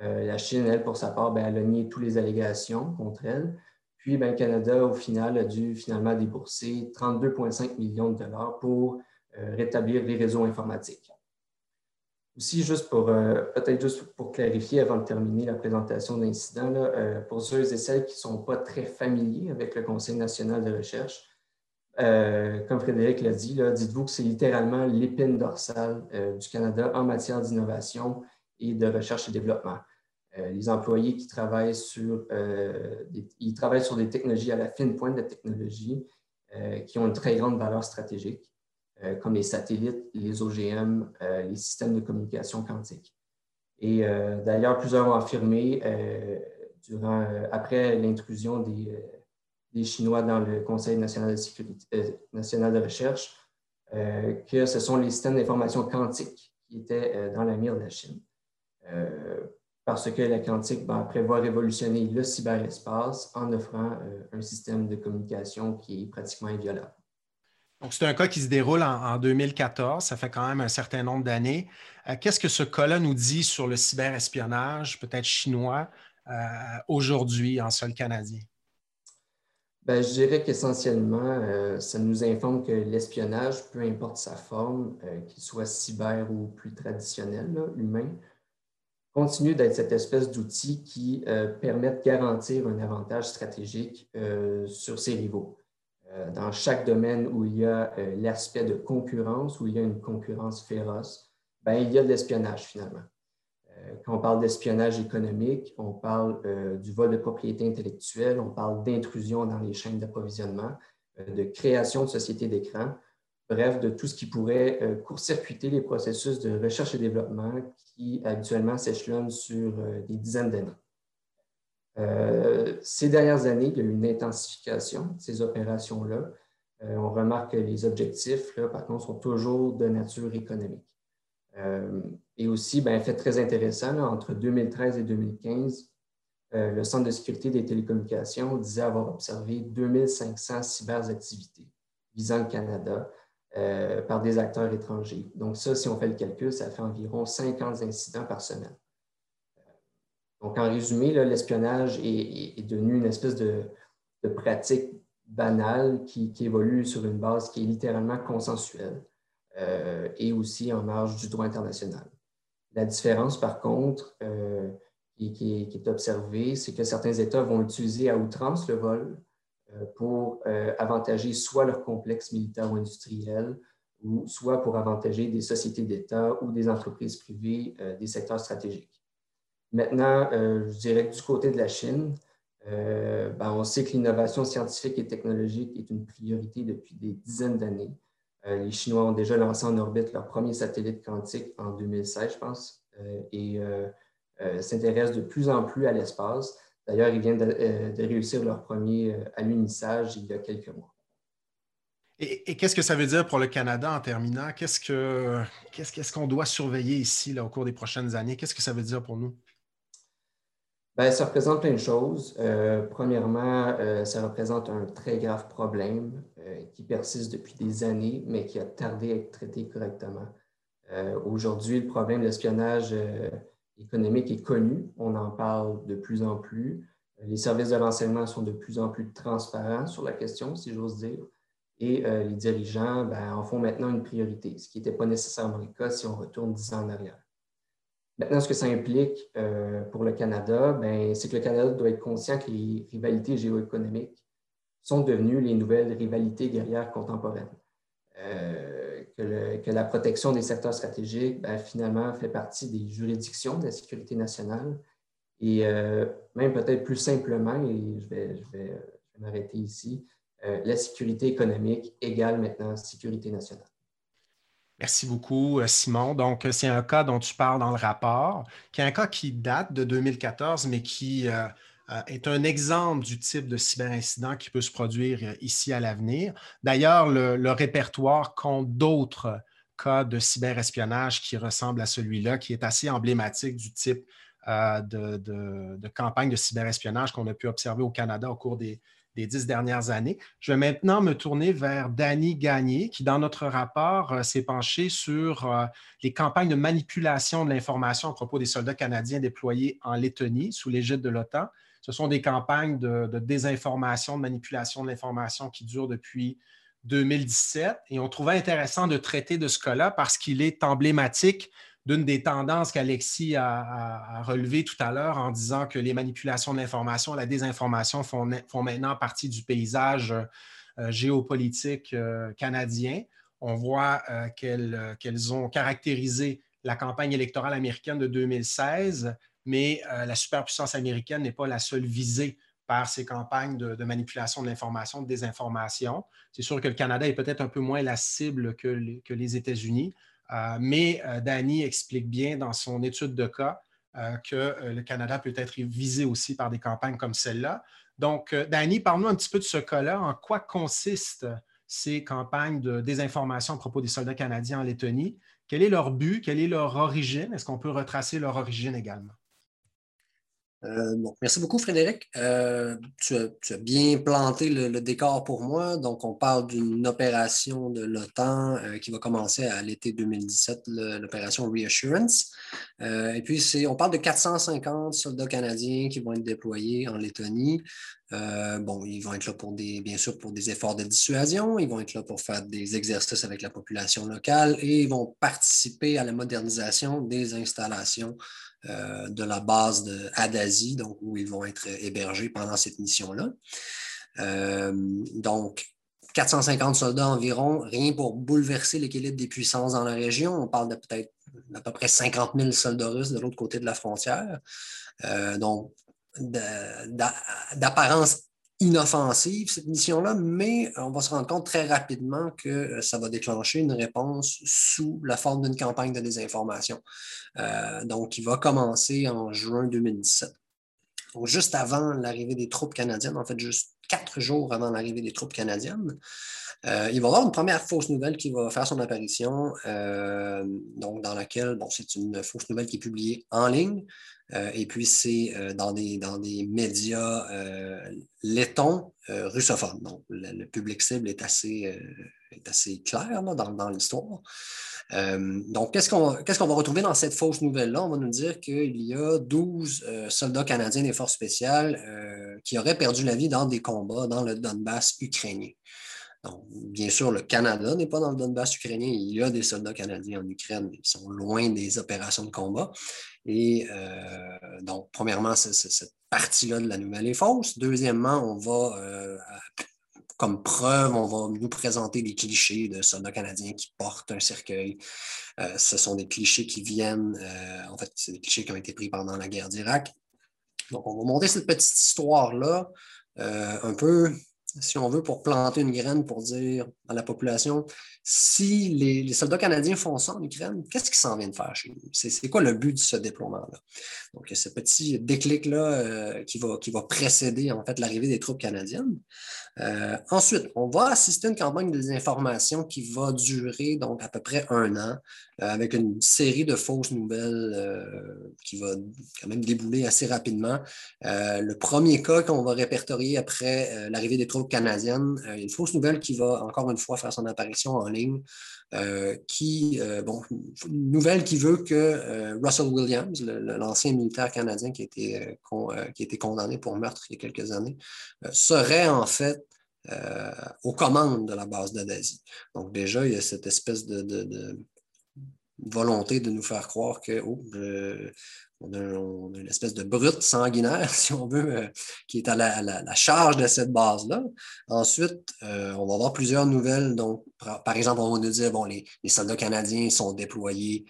la Chine, elle, pour sa part, ben, elle a nié toutes les allégations contre elle. Puis, ben, le Canada, au final, a dû finalement débourser 32,5 millions de dollars pour euh, rétablir les réseaux informatiques. Aussi, juste pour, euh, peut-être juste pour clarifier avant de terminer la présentation de l'incident, euh, pour ceux et celles qui ne sont pas très familiers avec le Conseil national de recherche, comme Frédéric l'a dit, dites-vous que c'est littéralement l'épine dorsale du Canada en matière d'innovation et de recherche et développement. Euh, les employés qui travaillent sur, euh, des, ils travaillent sur des technologies à la fine pointe de technologie euh, qui ont une très grande valeur stratégique, comme les satellites, les OGM, les systèmes de communication quantique. Et d'ailleurs, plusieurs ont affirmé, après l'intrusion des, Chinois dans le Conseil national de, sécurité, national de recherche, que ce sont les systèmes d'information quantique qui étaient dans la mire de la Chine. parce que la quantique ben, prévoit révolutionner le cyberespace en offrant un système de communication qui est pratiquement inviolable. Donc, c'est un cas qui se déroule en, 2014, ça fait quand même un certain nombre d'années. Euh, qu'est-ce que ce cas-là nous dit sur le cyberespionnage, peut-être chinois, euh, aujourd'hui en sol canadien? Ben, je dirais qu'essentiellement, euh, ça nous informe que l'espionnage, peu importe sa forme, qu'il soit cyber ou plus traditionnel, humain, continue d'être cette espèce d'outil qui permet de garantir un avantage stratégique sur ses rivaux. Euh, dans chaque domaine où il y a euh, l'aspect de concurrence, où il y a une concurrence féroce, ben, il y a de l'espionnage finalement. Euh, quand on parle d'espionnage économique, on parle du vol de propriété intellectuelle, on parle d'intrusion dans les chaînes d'approvisionnement, de création de sociétés d'écran, bref, de tout ce qui pourrait court-circuiter les processus de recherche et développement qui habituellement s'échelonnent sur des dizaines d'années. Euh, ces dernières années, il y a eu une intensification de ces opérations-là. Euh, on remarque que les objectifs, là, par contre, sont toujours de nature économique. Euh, et aussi, un fait très intéressant, entre 2013 et 2015, le Centre de sécurité des télécommunications disait avoir observé 2500 cyberactivités visant le Canada par des acteurs étrangers. Donc ça, si on fait le calcul, ça fait environ 50 incidents par semaine. Donc, en résumé, l'espionnage est, devenu une espèce de, pratique banale qui, évolue sur une base qui est littéralement consensuelle euh, et aussi en marge du droit international. La différence, par contre, euh, qui, est observée, c'est que certains États vont utiliser à outrance le vol euh, pour avantager soit leur complexe militaire ou industriel, ou soit pour avantager des sociétés d'État ou des entreprises privées des secteurs stratégiques. Maintenant, euh, je dirais que du côté de la Chine, euh, ben, on sait que l'innovation scientifique et technologique est une priorité depuis des dizaines d'années. Euh, les Chinois ont déjà lancé en orbite leur premier satellite quantique en 2016, je pense, et s'intéressent de plus en plus à l'espace. D'ailleurs, ils viennent de, réussir leur premier alunissage il y a quelques mois. Et, qu'est-ce que ça veut dire pour le Canada en terminant? Qu'est-ce qu'on doit surveiller ici au cours des prochaines années? Qu'est-ce que ça veut dire pour nous? Bien, ça représente plein de choses. Euh, premièrement, euh, ça représente un très grave problème euh, qui persiste depuis des années, mais qui a tardé à être traité correctement. Aujourd'hui, le problème de l'espionnage économique est connu. On en parle de plus en plus. Les services de renseignement sont de plus en plus transparents sur la question, si j'ose dire. Et les dirigeants ben, en font maintenant une priorité, ce qui n'était pas nécessairement le cas si on retourne dix ans en arrière. Maintenant, ce que ça implique euh, pour le Canada, ben, c'est que le Canada doit être conscient que les rivalités géoéconomiques sont devenues les nouvelles rivalités guerrières contemporaines. Euh, que, la protection des secteurs stratégiques, ben, finalement, fait partie des juridictions de la sécurité nationale. Et euh, même peut-être plus simplement, et je vais, je vais m'arrêter ici, la sécurité économique égale maintenant sécurité nationale. Merci beaucoup, euh, Simon. Donc, c'est un cas dont tu parles dans le rapport, qui est un cas qui date de 2014, mais qui euh, euh, est un exemple du type de cyberincident qui peut se produire ici à l'avenir. D'ailleurs, le, répertoire compte d'autres cas de cyberespionnage qui ressemblent à celui-là, qui est assez emblématique du type de, de, campagne de cyberespionnage qu'on a pu observer au Canada au cours des, des dix dernières années. Je vais maintenant me tourner vers Danny Gagné, qui, dans notre rapport, euh, s'est penché sur euh, les campagnes de manipulation de l'information à propos des soldats canadiens déployés en Lettonie sous l'égide de l'OTAN. Ce sont des campagnes de, de, désinformation, de manipulation de l'information qui durent depuis 2017. Et on trouvait intéressant de traiter de ce cas-là parce qu'il est emblématique d'une des tendances qu'Alexis a, relevé tout à l'heure en disant que les manipulations de l'information, la désinformation font, maintenant partie du paysage euh, géopolitique euh, canadien. On voit euh, qu'elles ont caractérisé la campagne électorale américaine de 2016, mais la superpuissance américaine n'est pas la seule visée par ces campagnes de, manipulation de l'information, de désinformation. C'est sûr que le Canada est peut-être un peu moins la cible que les États-Unis, euh, mais euh, Danny explique bien dans son étude de cas euh, que le Canada peut être visé aussi par des campagnes comme celle-là. Donc, Danny, parle-nous un petit peu de ce cas-là. En quoi consistent ces campagnes de désinformation à propos des soldats canadiens en Lettonie? Quel est leur but? Quelle est leur origine? Est-ce qu'on peut retracer leur origine également? Euh, merci beaucoup, Frédéric. Euh, tu, as, bien planté le, décor pour moi. Donc, on parle d'une opération de l'OTAN euh, qui va commencer à l'été 2017, l'opération Reassurance. et puis, on parle de 450 soldats canadiens qui vont être déployés en Lettonie. Bon, ils vont être là pour des, bien sûr, pour des efforts de dissuasion. Ils vont être là pour faire des exercices avec la population locale et ils vont participer à la modernisation des installations euh, de la base de donc où ils vont être hébergés pendant cette mission-là. Euh, donc, 450 soldats environ, rien pour bouleverser l'équilibre des puissances dans la région. On parle de peut-être à peu près 50 000 soldats russes de l'autre côté de la frontière. Euh, donc, d'apparence inoffensive, cette mission-là, mais on va se rendre compte très rapidement que euh, ça va déclencher une réponse sous la forme d'une campagne de désinformation. Euh, donc, il va commencer en juin 2017. Donc, juste avant l'arrivée des troupes canadiennes, en fait, juste quatre jours avant l'arrivée des troupes canadiennes, euh, il va y avoir une première fausse nouvelle qui va faire son apparition, donc dans laquelle, bon, c'est une fausse nouvelle qui est publiée en ligne, et puis, c'est euh, dans, des, dans des médias euh, lettons russophones. Donc, le, public cible est assez, est assez clair dans, dans l'histoire. donc, qu'est-ce qu'on va retrouver dans cette fausse nouvelle-là? On va nous dire qu'il y a 12 soldats canadiens des forces spéciales qui auraient perdu la vie dans des combats dans le Donbass ukrainien. Donc, bien sûr, le Canada n'est pas dans le Donbass ukrainien. Il y a des soldats canadiens en Ukraine, ils sont loin des opérations de combat. Et euh, donc, premièrement, cette partie-là de la nouvelle est fausse. Deuxièmement, on va, euh, comme preuve, on va nous présenter des clichés de soldats canadiens qui portent un cercueil. Euh, ce sont des clichés qui viennent, en fait, c'est des clichés qui ont été pris pendant la guerre d'Irak. Donc, on va monter cette petite histoire-là, un peu si on veut, pour planter une graine, pour dire la population, si les, soldats canadiens font ça en Ukraine, qu'est-ce qu'ils s'en viennent faire chez nous? C'est quoi le but de ce déploiement-là? Donc, ce petit déclic-là euh, qui, va, qui va précéder en fait l'arrivée des troupes canadiennes. Euh, ensuite, on va assister à une campagne de désinformation qui va durer donc à peu près un an, euh, avec une série de fausses nouvelles qui va quand même débouler assez rapidement. le premier cas qu'on va répertorier après l'arrivée des troupes canadiennes, une fausse nouvelle qui va encore une fois faire son apparition en ligne, qui, bon, une nouvelle qui veut que Russell Williams, l'ancien militaire canadien qui a, été, qui a été condamné pour meurtre il y a quelques années, serait en fait euh, aux commandes de la base de d'Asie. Donc déjà, il y a cette espèce de, volonté de nous faire croire que oh, on, a, une espèce de brute sanguinaire, si on veut, euh, qui est à la, charge de cette base-là. Ensuite, euh, on va avoir plusieurs nouvelles. Donc, par, exemple, on va nous dire bon, les, soldats canadiens sont déployés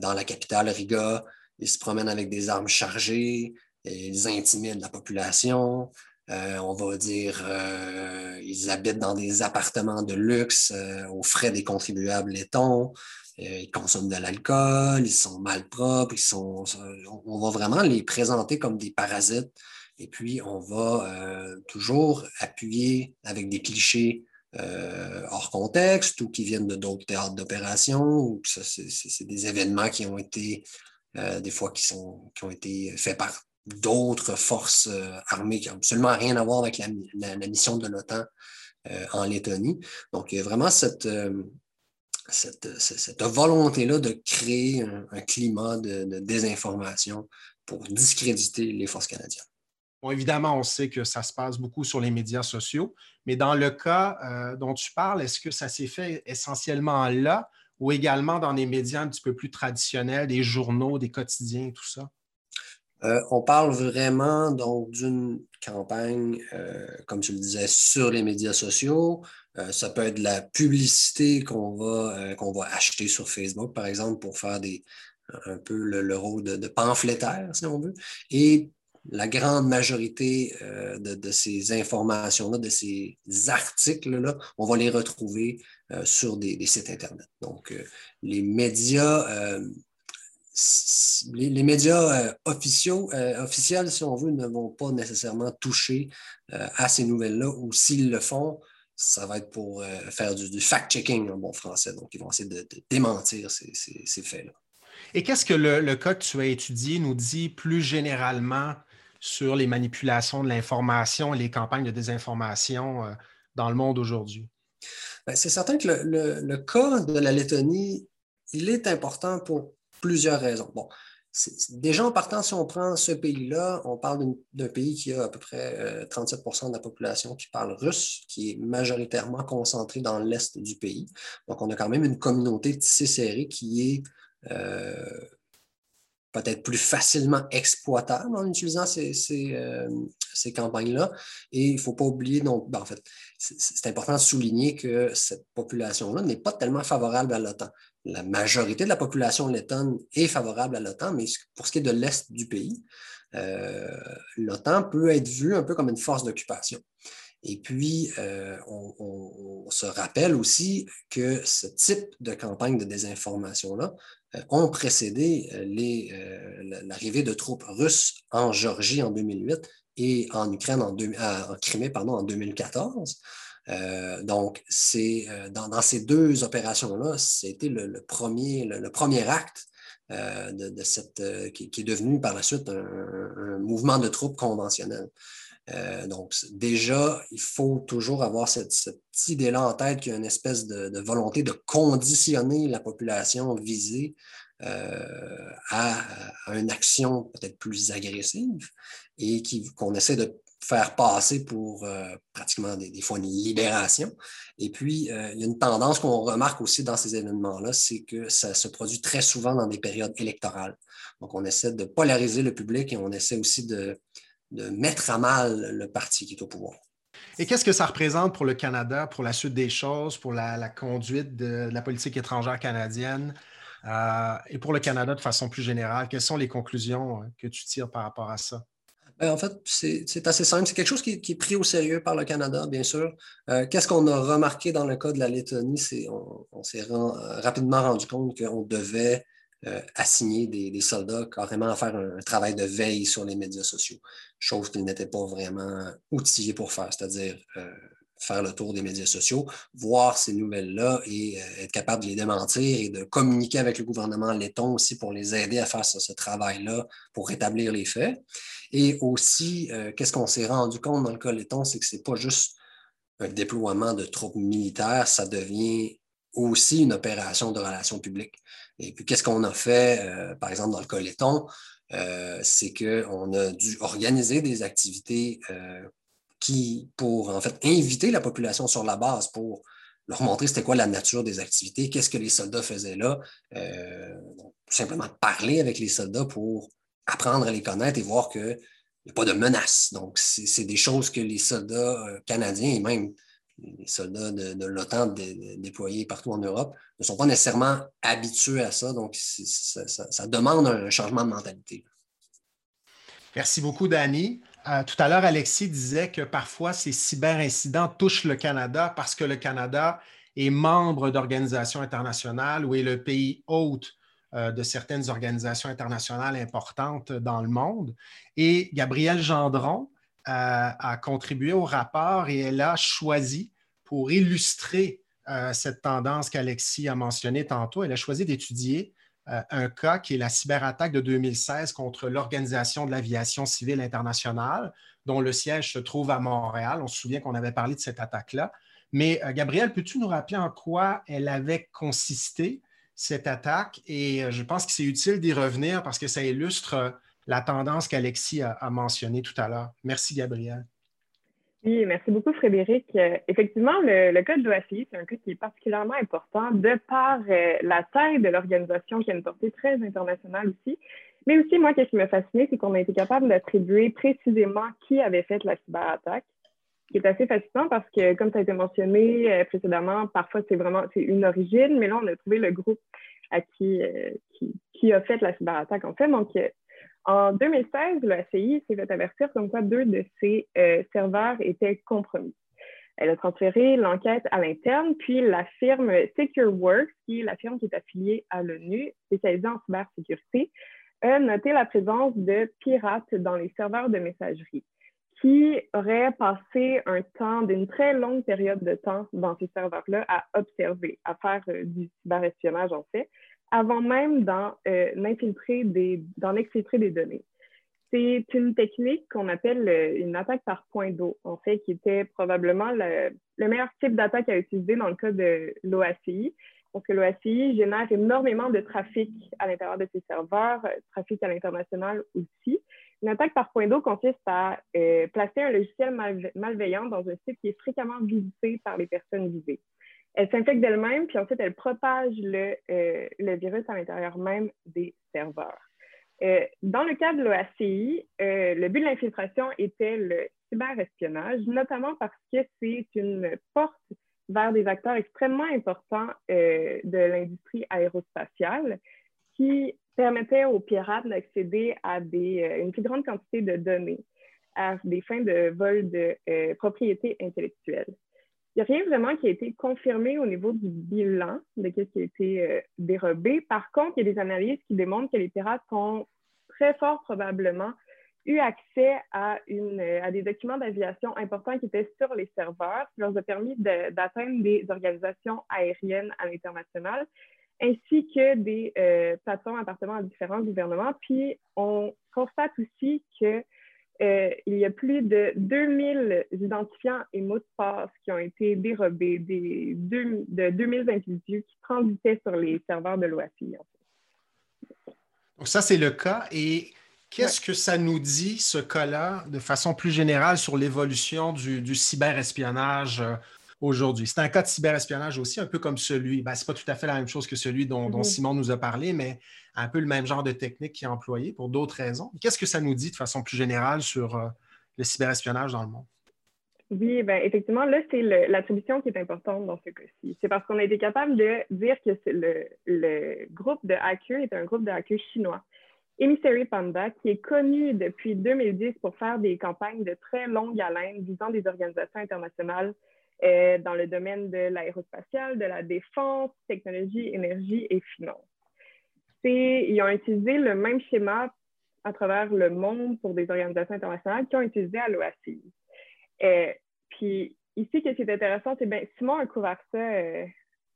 dans la capitale Riga, ils se promènent avec des armes chargées, ils intimident la population. Euh, on va dire, euh, ils habitent dans des appartements de luxe euh, aux frais des contribuables lettons. Ils consomment de l'alcool, ils sont malpropres, ils sont, on va vraiment les présenter comme des parasites. Et puis, on va toujours appuyer avec des clichés hors contexte ou qui viennent de d'autres théâtres d'opération ou c'est des événements qui ont été, des fois, qui, sont, qui ont été faits par d'autres forces euh, armées qui n'ont absolument rien à voir avec la, mission de l'OTAN euh, en Lettonie. Donc, il y a vraiment cette, euh, cette, volonté-là de créer un, climat de, désinformation pour discréditer les forces canadiennes. Bon, évidemment, on sait que ça se passe beaucoup sur les médias sociaux, mais dans le cas dont tu parles, est-ce que ça s'est fait essentiellement là ou également dans des médias un petit peu plus traditionnels, des journaux, des quotidiens, tout ça? Euh, on parle vraiment donc d'une campagne, euh, comme tu le disais, sur les médias sociaux. Euh, ça peut être de la publicité qu'on va, qu'on va acheter sur Facebook, par exemple, pour faire des, un peu le, rôle de, pamphlétaire, si on veut. Et la grande majorité de, ces informations-là, de ces articles-là, on va les retrouver sur des, sites Internet. Donc, les médias les, médias euh, euh, officiels, si on veut, ne vont pas nécessairement toucher euh, à ces nouvelles-là, ou s'ils le font, ça va être pour faire du, fact-checking en bon français. Donc, ils vont essayer de, démentir ces, faits-là. Et qu'est-ce que le, le, cas que tu as étudié nous dit plus généralement sur les manipulations de l'information et les campagnes de désinformation dans le monde aujourd'hui? Ben, c'est certain que le, cas de la Lettonie, il est important pour plusieurs raisons. Bon, déjà en partant, si on prend ce pays-là, on parle d'un pays qui a à peu près 37% euh, de la population qui parle russe, qui est majoritairement concentrée dans l'est du pays. Donc, on a quand même une communauté tissée serrée qui est euh, peut-être plus facilement exploitable en utilisant ces, euh, campagnes-là. Et il ne faut pas oublier, donc, ben, en fait, c'est important de souligner que cette population-là n'est pas tellement favorable à l'OTAN. La majorité de la population lettonne est favorable à l'OTAN, mais pour ce qui est de l'Est du pays, euh, l'OTAN peut être vue un peu comme une force d'occupation. Et puis, euh, on, se rappelle aussi que ce type de campagne de désinformation-là euh, ont précédé l'arrivée de troupes russes en Géorgie en 2008 et en Ukraine, en, en Crimée pardon, en 2014. Donc, c'est dans, ces deux opérations-là, c'était le, premier, le, premier acte de, cette, qui, est devenu par la suite un mouvement de troupes conventionnel. Euh, donc, déjà, il faut toujours avoir cette, idée-là en tête qu'il y a une espèce de, volonté de conditionner la population visée euh, à, une action peut-être plus agressive et qu'on essaie de faire passer pour euh, pratiquement des, fois une libération. Et puis, il y a une tendance qu'on remarque aussi dans ces événements-là, c'est que ça se produit très souvent dans des périodes électorales. Donc, on essaie de polariser le public et on essaie aussi de, de mettre à mal le parti qui est au pouvoir. Et qu'est-ce que ça représente pour le Canada, pour la suite des choses, pour la, conduite de, la politique étrangère canadienne euh, et pour le Canada de façon plus générale? Quelles sont les conclusions euh, que tu tires par rapport à ça? Ben, en fait, c'est assez simple. C'est quelque chose qui, est pris au sérieux par le Canada, bien sûr. Euh, qu'est-ce qu'on a remarqué dans le cas de la Lettonie? C'est on, s'est rapidement rendu compte qu'on devait euh, assigner des, soldats carrément à faire un, travail de veille sur les médias sociaux, chose qu'ils n'étaient pas vraiment outillés pour faire, c'est-à-dire euh, faire le tour des médias sociaux, voir ces nouvelles-là et euh, être capable de les démentir et de communiquer avec le gouvernement letton aussi pour les aider à faire ce, travail-là pour rétablir les faits. Et aussi, qu'est-ce qu'on s'est rendu compte dans le cas letton, c'est que ce n'est pas juste un déploiement de troupes militaires, ça devient aussi une opération de relations publiques. Et puis, qu'est-ce qu'on a fait, euh, par exemple, dans le Coléton, euh, c'est qu'on a dû organiser des activités euh, qui, pour en fait inviter la population sur la base pour leur montrer c'était quoi la nature des activités, qu'est-ce que les soldats faisaient là, simplement parler avec les soldats pour apprendre à les connaître et voir qu'il n'y a pas de menace. Donc, c'est des choses que les soldats canadiens et même les soldats de, l'OTAN déployés partout en Europe ne sont pas nécessairement habitués à ça. Donc, ça, demande un changement de mentalité. Merci beaucoup, Danny. Euh, tout à l'heure, Alexis disait que parfois ces cyberincidents touchent le Canada parce que le Canada est membre d'organisations internationales ou est le pays hôte euh, de certaines organisations internationales importantes dans le monde. Et Gabrielle Gendron, a contribué au rapport et elle a choisi, pour illustrer euh, cette tendance qu'Alexis a mentionnée tantôt, elle a choisi d'étudier euh, un cas qui est la cyberattaque de 2016 contre l'Organisation de l'aviation civile internationale, dont le siège se trouve à Montréal. On se souvient qu'on avait parlé de cette attaque-là. Mais euh, Gabriel, peux-tu nous rappeler en quoi elle avait consisté, cette attaque? Et je pense que c'est utile d'y revenir parce que ça illustre la tendance qu'Alexis a, mentionnée tout à l'heure. Merci, Gabriel. Oui, merci beaucoup, Frédéric. Euh, effectivement, le, cas de l'OACI, c'est un cas qui est particulièrement important de par euh, la taille de l'organisation qui a une portée très internationale aussi. Mais aussi, moi, ce qui m'a fasciné, c'est qu'on a été capable d'attribuer précisément qui avait fait la cyberattaque, qui est assez fascinant parce que, comme ça a été mentionné euh, précédemment, parfois c'est vraiment une origine, mais là, on a trouvé le groupe à qui, qui, qui, a fait la cyberattaque, en fait. Donc, en 2016, le s'est fait avertir comme quoi deux de ses euh, serveurs étaient compromis. Elle a transféré l'enquête à l'interne, puis la firme SecureWorks, qui est la firme qui est affiliée à l'ONU, spécialisée en cybersécurité, a noté la présence de pirates dans les serveurs de messagerie, qui aurait passé un temps d'une très longue période de temps dans ces serveurs-là à observer, à faire euh, du cyberespionnage en fait, avant même d'en euh, infiltrer des, exfiltrer des données. C'est une technique qu'on appelle euh, une attaque par point d'eau, en fait, qui était probablement le, le meilleur type d'attaque à utiliser dans le cas de l'OACI, parce que l'OACI génère énormément de trafic à l'intérieur de ses serveurs, trafic à l'international aussi. Une attaque par point d'eau consiste à euh, placer un logiciel malveillant dans un site qui est fréquemment visité par les personnes visées. Elle s'infecte d'elle-même, puis ensuite elle propage le, euh, virus à l'intérieur même des serveurs. Euh, dans le cas de l'OACI, le but de l'infiltration était le cyberespionnage, notamment parce que c'est une porte vers des acteurs extrêmement importants de l'industrie aérospatiale qui permettait aux pirates d'accéder à euh, une plus grande quantité de données à des fins de vol de euh, propriété intellectuelle. Il n'y a rien vraiment qui a été confirmé au niveau du bilan de ce qui a été euh, dérobé. Par contre, il y a des analyses qui démontrent que les pirates ont très fort probablement eu accès à, des documents d'aviation importants qui étaient sur les serveurs, qui leur a permis d'atteindre des organisations aériennes à l'international ainsi que des euh, plateformes appartenant à différents gouvernements. Puis, on constate aussi qu'il euh, y a plus de 2000 identifiants et mots de passe qui ont été dérobés des de 2000 individus qui transitaient sur les serveurs de l'OACI. Donc, ça, c'est le cas. Et qu'est-ce que ça nous dit, ce cas-là, de façon plus générale, sur l'évolution du, du cyberespionnage euh, aujourd'hui. C'est un cas de cyberespionnage aussi, un peu comme celui. Ben, ce n'est pas tout à fait la même chose que celui dont, mm-hmm. Simon nous a parlé, mais un peu le même genre de technique qui est employé pour d'autres raisons. Qu'est-ce que ça nous dit de façon plus générale sur euh, le cyberespionnage dans le monde? Oui, ben, effectivement, là, c'est l'attribution qui est importante dans ce cas-ci. C'est parce qu'on a été capable de dire que le, le, groupe de hackers est un groupe de hackers chinois. Emissary Panda, qui est connu depuis 2010 pour faire des campagnes de très longue haleine visant des organisations internationales euh, dans le domaine de l'aérospatiale, de la défense, technologie, énergie et finance. Ils ont utilisé le même schéma à travers le monde pour des organisations internationales qui ont utilisé à l'OACI. Euh, puis ici, ce qui est intéressant, c'est bien, Simon a couvert ça euh,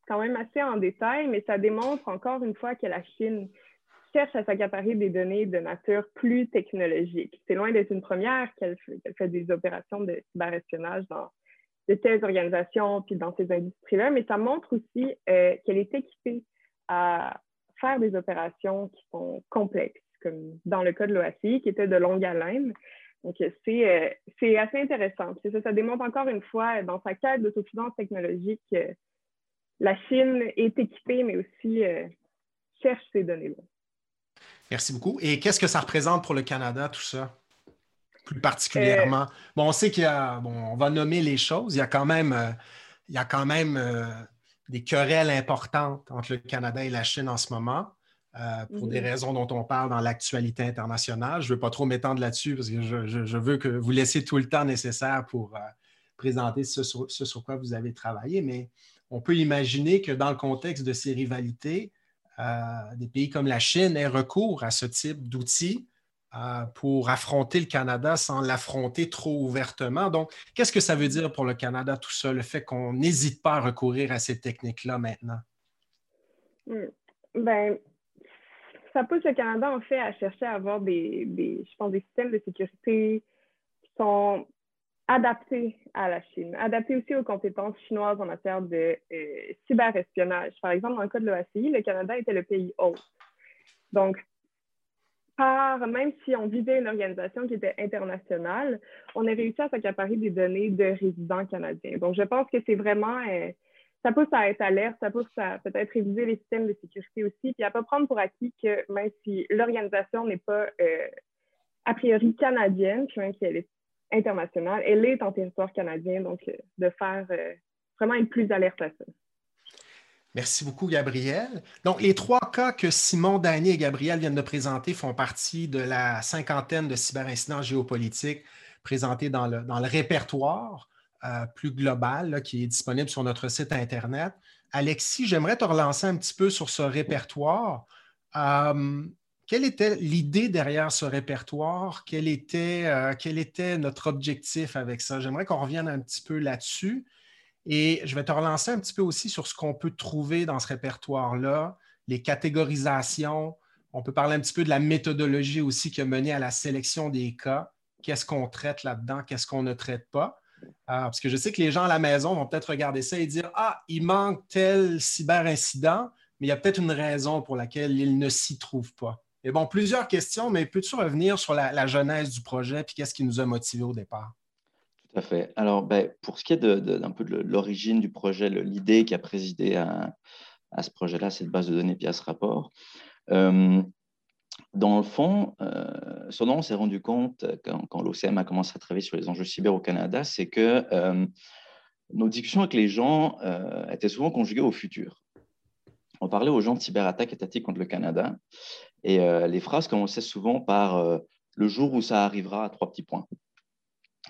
quand même assez en détail, mais ça démontre encore une fois que la Chine cherche à s'accaparer des données de nature plus technologique. C'est loin d'être une première qu'elle fait des opérations de cyberespionnage dans, de telles organisations puis dans ces industries-là, mais ça montre aussi euh, qu'elle est équipée à faire des opérations qui sont complexes, comme dans le cas de l'OACI, qui était de longue haleine. Donc, c'est euh, assez intéressant. Ça, ça démontre encore une fois, dans sa quête d'autosuffisance technologique, que la Chine est équipée, mais aussi euh, cherche ces données-là. Merci beaucoup. Et qu'est-ce que ça représente pour le Canada, tout ça? Plus particulièrement? Bon, on sait qu'il y a, bon, on va nommer les choses, il y a quand même, euh, il y a quand même euh, des querelles importantes entre le Canada et la Chine en ce moment. Euh, pour des raisons dont on parle dans l'actualité internationale. Je ne veux pas trop m'étendre là-dessus parce que je, veux que vous laissiez tout le temps nécessaire pour présenter ce sur, ce sur, quoi vous avez travaillé, mais on peut imaginer que dans le contexte de ces rivalités, des pays comme la Chine aient recours à ce type d'outils euh, pour affronter le Canada sans l'affronter trop ouvertement. Donc, qu'est-ce que ça veut dire pour le Canada tout ça, le fait qu'on n'hésite pas à recourir à ces techniques-là maintenant? Hmm. Ben, ça pousse le Canada, en fait, à chercher à avoir des, je pense, des systèmes de sécurité qui sont adaptés à la Chine, adaptés aussi aux compétences chinoises en matière de euh, cyberespionnage. Par exemple, dans le cas de l'OACI, le Canada était le pays hôte. Donc, par, même si on visait une organisation qui était internationale, on a réussi à s'accaparer des données de résidents canadiens. Donc, je pense que c'est vraiment, euh, ça pousse à être alerte, ça pousse à peut-être réviser les systèmes de sécurité aussi, puis à ne pas prendre pour acquis que même si l'organisation n'est pas euh, a priori canadienne, puis même est internationale, elle est en territoire canadien, donc euh, de faire vraiment être plus alerte à ça. Merci beaucoup, Gabriel. Donc, les trois cas que Simon, Dany et Gabriel viennent de présenter font partie de la cinquantaine de cyberincidents géopolitiques présentés dans le, répertoire euh, plus global qui est disponible sur notre site Internet. Alexis, j'aimerais te relancer un petit peu sur ce répertoire. Euh, quelle était l'idée derrière ce répertoire? Euh, quel était notre objectif avec ça? J'aimerais qu'on revienne un petit peu là-dessus. Et je vais te relancer un petit peu aussi sur ce qu'on peut trouver dans ce répertoire-là, les catégorisations. On peut parler un petit peu de la méthodologie aussi qui a mené à la sélection des cas. Qu'est-ce qu'on traite là-dedans? Qu'est-ce qu'on ne traite pas? Ah, parce que je sais que les gens à la maison vont peut-être regarder ça et dire Ah, il manque tel cyberincident, mais il y a peut-être une raison pour laquelle il ne s'y trouve pas. Et bon, plusieurs questions, mais peux-tu revenir sur la, genèse du projet et qu'est-ce qui nous a motivés au départ? Alors, ben, pour ce qui est d'un peu de l'origine du projet, l'idée qui a présidé à, ce projet-là, cette base de données puis à ce rapport, euh, dans le fond, euh, ce dont on s'est rendu compte quand, l'OCM a commencé à travailler sur les enjeux cyber au Canada, c'est que euh, nos discussions avec les gens euh, étaient souvent conjuguées au futur. On parlait aux gens de cyberattaques étatiques contre le Canada et les phrases commençaient souvent par le jour où ça arrivera à trois petits points.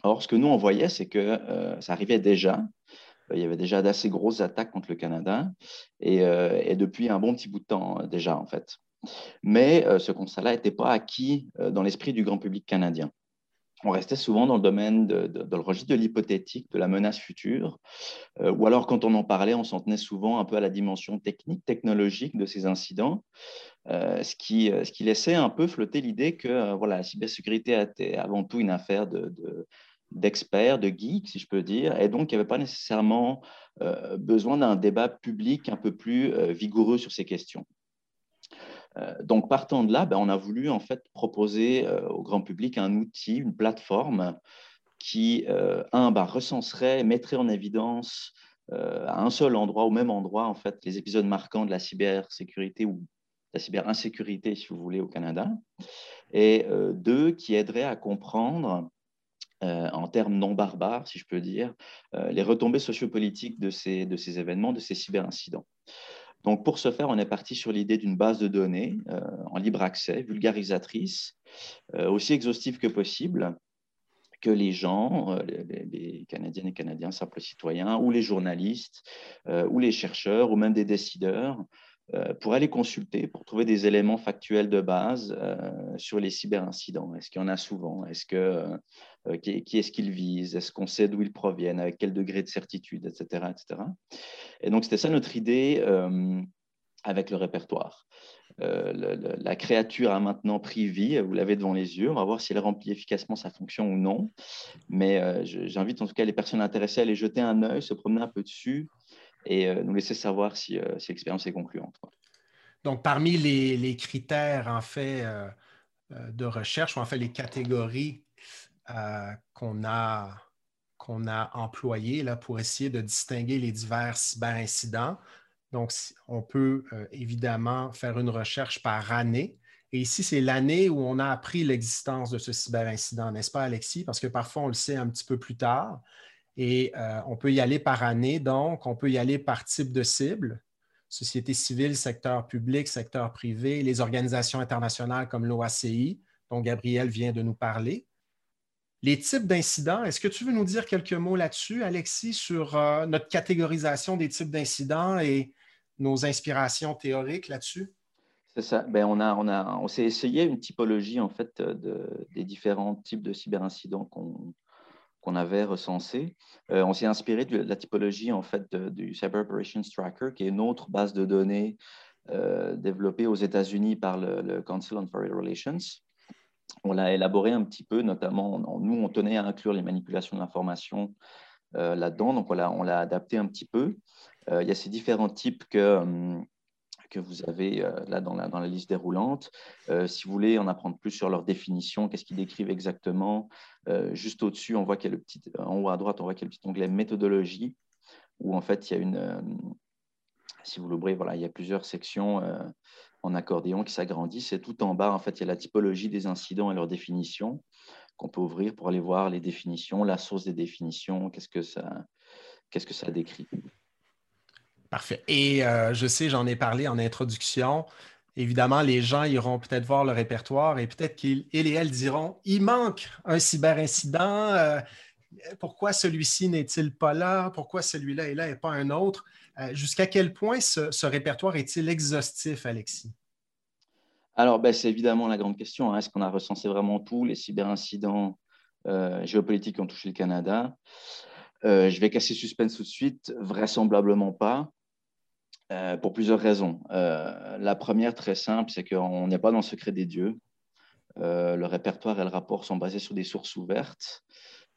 Or, ce que nous, on voyait, c'est que ça arrivait déjà. Il y avait déjà d'assez grosses attaques contre le Canada et, et, depuis un bon petit bout de temps déjà, en fait. Mais euh, ce constat-là n'était pas acquis euh, dans l'esprit du grand public canadien. On restait souvent dans le domaine, de, dans le registre de l'hypothétique, de la menace future, euh, ou alors quand on en parlait, on s'en tenait souvent un peu à la dimension technique, technologique de ces incidents, ce, qui, ce qui laissait un peu flotter l'idée que voilà, la cybersécurité était avant tout une affaire de, d'experts, de geeks, si je peux dire, et donc il n'y avait pas nécessairement besoin d'un débat public un peu plus vigoureux sur ces questions. Euh, donc, partant de là, ben, on a voulu en fait proposer euh, au grand public un outil, une plateforme qui, euh, un, ben, recenserait, mettrait en évidence à un seul endroit, au même endroit, en fait, les épisodes marquants de la cybersécurité ou la cyberinsécurité, si vous voulez, au Canada, et deux, qui aiderait à comprendre en termes non barbares, si je peux dire, les retombées sociopolitiques de ces, de ces événements, de ces cyberincidents. Donc, pour ce faire, on est parti sur l'idée d'une base de données euh, en libre accès, vulgarisatrice, euh, aussi exhaustive que possible, que les gens, euh, les, Canadiennes et Canadiens, simples citoyens, ou les journalistes, ou les chercheurs, ou même des décideurs, pourraient aller consulter pour trouver des éléments factuels de base sur les cyberincidents. Est-ce qu'il y en a souvent? Est-ce que euh, qui, est-ce qu'ils visent, est-ce qu'on sait d'où ils proviennent, avec quel degré de certitude, etc. etc. Et donc, c'était ça notre idée euh, avec le répertoire. Euh, la créature a maintenant pris vie, vous l'avez devant les yeux, on va voir si elle remplit efficacement sa fonction ou non. Mais j'invite en tout cas les personnes intéressées à aller jeter un œil, se promener un peu dessus et nous laisser savoir si, l'expérience est concluante. Donc, parmi les, critères en fait de recherche, ou en fait les catégories euh, qu'on a, qu'on a là, pour essayer de distinguer les divers cyberincidents. Donc, on peut euh, évidemment faire une recherche par année. Et ici, c'est l'année où on a appris l'existence de ce cyberincident, n'est-ce pas, Alexis? Parce que parfois, on le sait un petit peu plus tard. Et euh, on peut y aller par année, donc on peut y aller par type de cible, société civile, secteur public, secteur privé, les organisations internationales comme l'OACI, dont Gabriel vient de nous parler. Les types d'incidents, est-ce que tu veux nous dire quelques mots là-dessus, Alexis, sur euh, notre catégorisation des types d'incidents et nos inspirations théoriques là-dessus? C'est ça. Ben, on, a, on, a, on s'est essayé une typologie en fait de, des différents types de cyberincidents qu'on qu'on avait recensés. Euh, on s'est inspiré de la typologie en fait du Cyber Operations Tracker, qui est une autre base de données euh, développée aux États-Unis par le, Council on Foreign Relations on l'a élaboré un petit peu, notamment, nous, on tenait à inclure les manipulations de l'information euh, là-dedans, donc on l'a adapté un petit peu. Il y a ces différents types que, hum, que vous avez euh, là dans la, dans la, liste déroulante. si vous voulez en apprendre plus sur leur définition, qu'est-ce qu'ils décrivent exactement, juste au-dessus, on voit qu'il y a le petit, en haut à droite, on voit qu'il y a le petit onglet méthodologie, où en fait, il y a une, si vous l'ouvrez, voilà, il y a plusieurs sections en accordéon qui s'agrandissent. Et tout en bas, en fait, il y a la typologie des incidents et leur définition qu'on peut ouvrir pour aller voir les définitions, la source des définitions, qu'est-ce que ça, qu'est-ce que ça décrit. Parfait. Et euh, je sais, j'en ai parlé en introduction. Évidemment, les gens iront peut-être voir le répertoire et peut-être qu'ils et elles diront il manque un cyberincident. Euh, pourquoi celui-ci n'est-il pas là? Pourquoi celui-là est là et pas un autre? Euh, jusqu'à quel point ce, répertoire est-il exhaustif, Alexis? Alors, ben, c'est évidemment la grande question. Hein. Est-ce qu'on a recensé vraiment tous les cyberincidents géopolitiques qui ont touché le Canada? Je vais casser suspense tout de suite. Vraisemblablement pas. Euh, pour plusieurs raisons. la première, très simple, c'est qu'on n'est pas dans le secret des dieux. le répertoire et le rapport sont basés sur des sources ouvertes.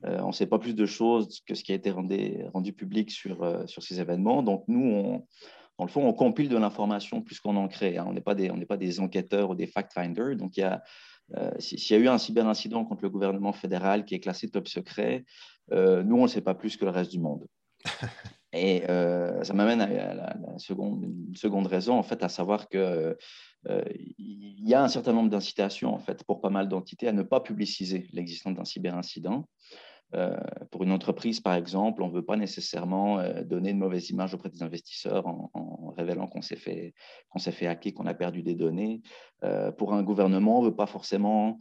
on ne sait pas plus de choses que ce qui a été rendu, public sur, sur ces événements. Donc, nous, dans le fond, on compile de l'information plus qu'on en crée. Hein. On n'est pas, des, enquêteurs ou des fact-finders. Donc, euh, s'il y a eu un cyberincident contre le gouvernement fédéral qui est classé top secret, euh, nous, on ne sait pas plus que le reste du monde. Et euh, ça m'amène à, seconde, une seconde raison, en fait, à savoir qu'il y a un certain nombre d'incitations, en fait, pour pas mal d'entités à ne pas publiciser l'existence d'un cyberincident. Euh, pour une entreprise, par exemple, on ne veut pas nécessairement euh, donner une mauvaise image auprès des investisseurs en, révélant qu'on s'est fait, fait hacker, qu'on a perdu des données. Euh, pour un gouvernement, on ne veut pas forcément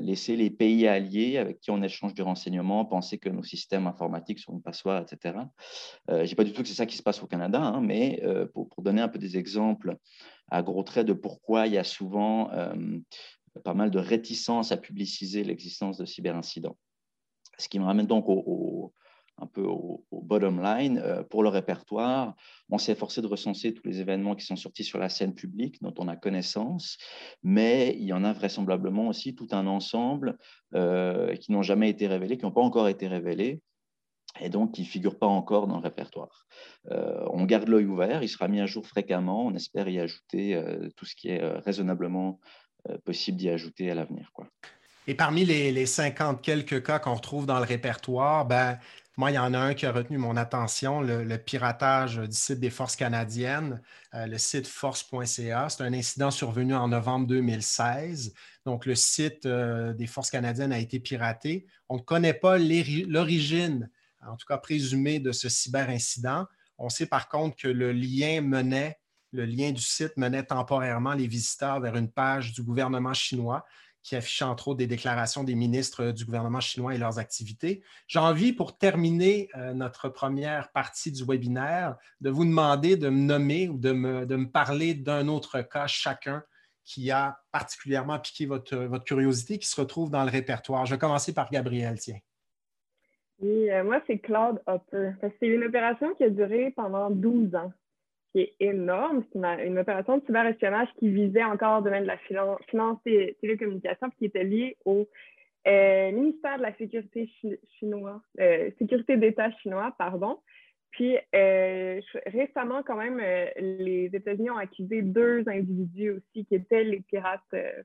laisser les pays alliés avec qui on échange du renseignement penser que nos systèmes informatiques sont une passoire, etc. je dis pas du tout que c'est ça qui se passe au Canada, hein, mais pour, pour, donner un peu des exemples à gros traits de pourquoi il y a souvent pas mal de réticence à publiciser l'existence de cyberincidents. Ce qui me ramène donc un peu au, bottom line. Euh, pour le répertoire, on s'est forcé de recenser tous les événements qui sont sortis sur la scène publique, dont on a connaissance, mais il y en a vraisemblablement aussi tout un ensemble euh, qui n'ont jamais été révélés, qui n'ont pas encore été révélés, et donc qui ne figurent pas encore dans le répertoire. Euh, on garde l'œil ouvert, il sera mis à jour fréquemment, on espère y ajouter tout ce qui est raisonnablement possible d'y ajouter à l'avenir. Et parmi les, 50 quelques cas qu'on retrouve dans le répertoire, ben, moi, il y en a un qui a retenu mon attention, le, piratage du site des forces canadiennes, euh, le site force.ca. C'est un incident survenu en novembre 2016. Donc, le site euh, des forces canadiennes a été piraté. On ne connaît pas l'origine, en tout cas présumée, de ce cyberincident. On sait par contre que le lien menait, le lien du site menait temporairement les visiteurs vers une page du gouvernement chinois qui affiche entre autres des déclarations des ministres du gouvernement chinois et leurs activités. J'ai envie, pour terminer euh, notre première partie du webinaire, de vous demander de me nommer ou de me, parler d'un autre cas chacun qui a particulièrement piqué votre, votre, curiosité, qui se retrouve dans le répertoire. Je vais commencer par Gabriel, tiens. Oui, euh, moi, c'est Cloud Hopper. C'est une opération qui a duré pendant 12 ans qui est énorme. C'est une, opération de cyberespionnage qui visait encore le domaine de la finance, et télécommunications, qui était liée au euh, ministère de la Sécurité chinois, euh, Sécurité d'État chinois, pardon. Puis euh, récemment, quand même, les États-Unis ont accusé deux individus aussi qui étaient les pirates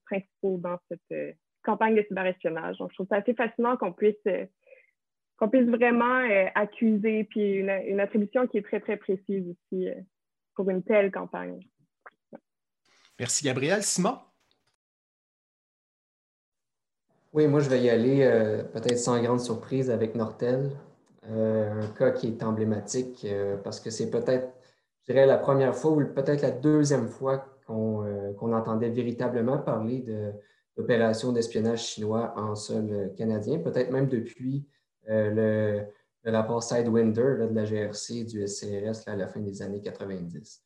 principaux dans cette campagne de cyberespionnage. Donc, je trouve ça assez fascinant qu'on puisse qu'on puisse vraiment accuser, puis une, attribution qui est très, très précise aussi pour une telle campagne. Merci, Gabriel. Simon? Oui, moi, je vais y aller euh, peut-être sans grande surprise avec Nortel, euh, un cas qui est emblématique euh, parce que c'est peut-être, je dirais, la première fois ou peut-être la deuxième fois qu'on entendait véritablement parler d'opérations d'espionnage chinois en sol canadien, peut-être même depuis le, le rapport Sidewinder de la GRC du SCRS à la fin des années 90.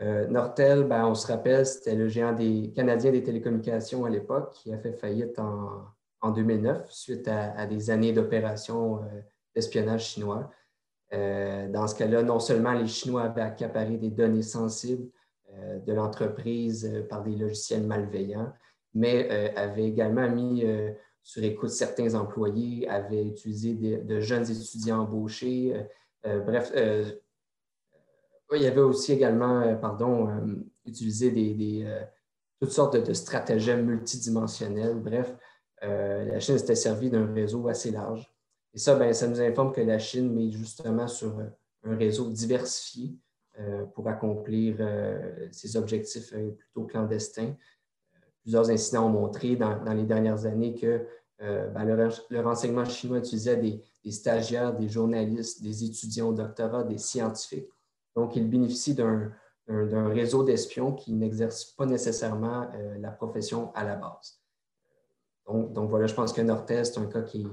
Euh, Nortel, ben, on se rappelle, c'était le géant des Canadiens des télécommunications à l'époque qui a fait faillite en, 2009 suite à, des années d'opérations euh, d'espionnage chinois. Euh, dans ce cas-là, non seulement les Chinois avaient accaparé des données sensibles de l'entreprise par des logiciels malveillants, mais avaient également mis sur écoute certains employés, avaient utilisé de jeunes étudiants embauchés. Euh, euh, bref, euh, il y avait aussi également, pardon, utilisé des, toutes sortes de, stratagèmes multidimensionnels. Bref, la Chine s'était servie d'un réseau assez large. Et ça, ben, ça nous informe que la Chine met justement sur un réseau diversifié pour accomplir ses objectifs plutôt clandestins plusieurs incidents ont montré dans, les dernières années que euh, ben, le, renseignement chinois utilisait des, stagiaires, des journalistes, des étudiants au doctorat, des scientifiques. Donc, il bénéficie d'un réseau d'espions qui n'exerce pas nécessairement euh, la profession à la base. Donc, voilà, je pense que Nortel, c'est un cas qui,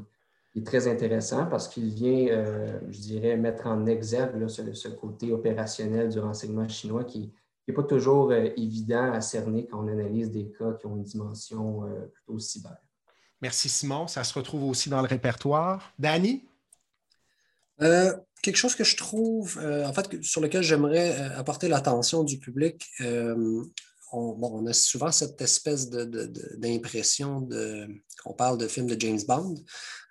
est très intéressant parce qu'il vient, euh, je dirais, mettre en exergue ce, côté opérationnel du renseignement chinois qui, n'est pas toujours évident à cerner quand on analyse des cas qui ont une dimension plutôt cyber. Merci Simon. Ça se retrouve aussi dans le répertoire. Danny? quelque chose que je trouve, en fait, sur lequel j'aimerais apporter l'attention du public, on, a souvent cette espèce d'impression de, qu'on parle de films de James Bond,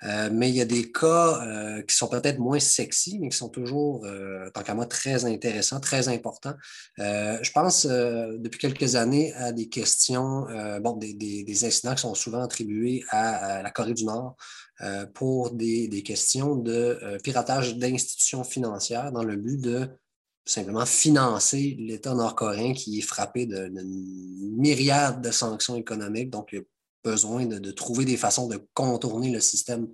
euh, mais il y a des cas euh, qui sont peut-être moins sexy, mais qui sont toujours, euh, tant qu'à moi, très intéressants, très importants. je pense depuis quelques années à des questions, bon, des, incidents qui sont souvent attribués à, la Corée du Nord pour des, questions de piratage d'institutions financières dans le but de simplement financer l'État nord-coréen qui est frappé d'une myriade de sanctions économiques. Donc, il y a besoin de, trouver des façons de contourner le système,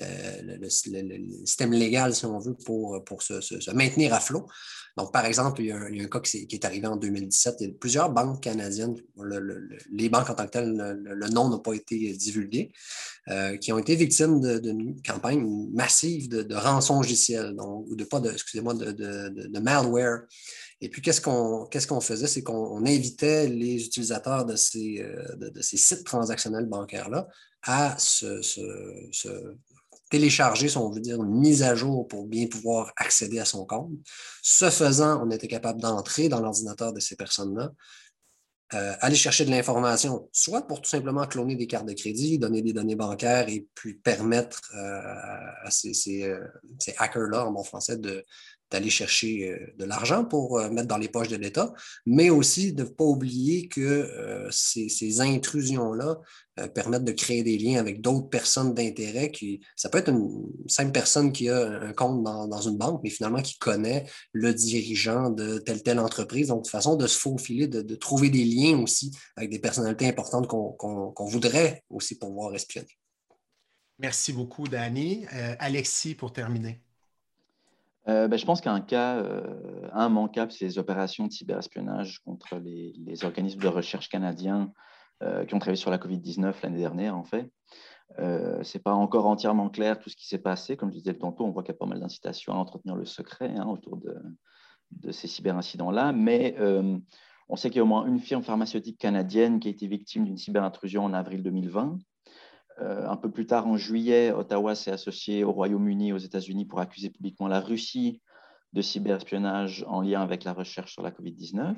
euh, le, système légal, si on veut, pour, pour se maintenir à flot. Donc, par exemple, il y a un, cas qui est, arrivé en 2017. Il y a plusieurs banques canadiennes, les banques en tant que telles, le, nom n'a pas été divulgué, euh, qui ont été victimes d'une campagne massive de, de rançon donc, ou de pas de, excusez-moi, de, malware. Et puis, qu'est-ce qu'on, qu'est-ce faisait? C'est qu'on invitait les utilisateurs de ces, euh, de, ces sites transactionnels bancaires-là à se, télécharger, si on veut dire, une mise à jour pour bien pouvoir accéder à son compte. Ce faisant, on était capable d'entrer dans l'ordinateur de ces personnes-là, euh, aller chercher de l'information, soit pour tout simplement cloner des cartes de crédit, donner des données bancaires et puis permettre euh, à ces, euh, ces hackers-là, en bon français, de, d'aller chercher euh, de l'argent pour euh, mettre dans les poches de l'État, mais aussi de ne pas oublier que euh, ces, intrusions-là permettent de créer des liens avec d'autres personnes d'intérêt. Qui, ça peut être une simple personne qui a un compte dans, une banque, mais finalement qui connaît le dirigeant de telle telle entreprise. Donc, de façon de se faufiler, de, trouver des liens aussi avec des personnalités importantes qu'on voudrait aussi pouvoir espionner. Merci beaucoup, Danny. Alexis, pour terminer. Euh, ben, je pense qu'un cas euh, immanquable, c'est les opérations de cyberespionnage contre les, organismes de recherche canadiens euh, qui ont travaillé sur la COVID-19 l'année dernière, en fait. ce n'est pas encore entièrement clair tout ce qui s'est passé. Comme je disais tantôt, on voit qu'il y a pas mal d'incitations à entretenir le secret hein, autour de, de ces cyberincidents-là. Mais on sait qu'il y a au moins une firme pharmaceutique canadienne qui a été victime d'une cyberintrusion en avril 2020. Euh, un peu plus tard, en juillet, Ottawa s'est associé au Royaume-Uni, aux États-Unis pour accuser publiquement la Russie de cyberespionnage en lien avec la recherche sur la COVID-19.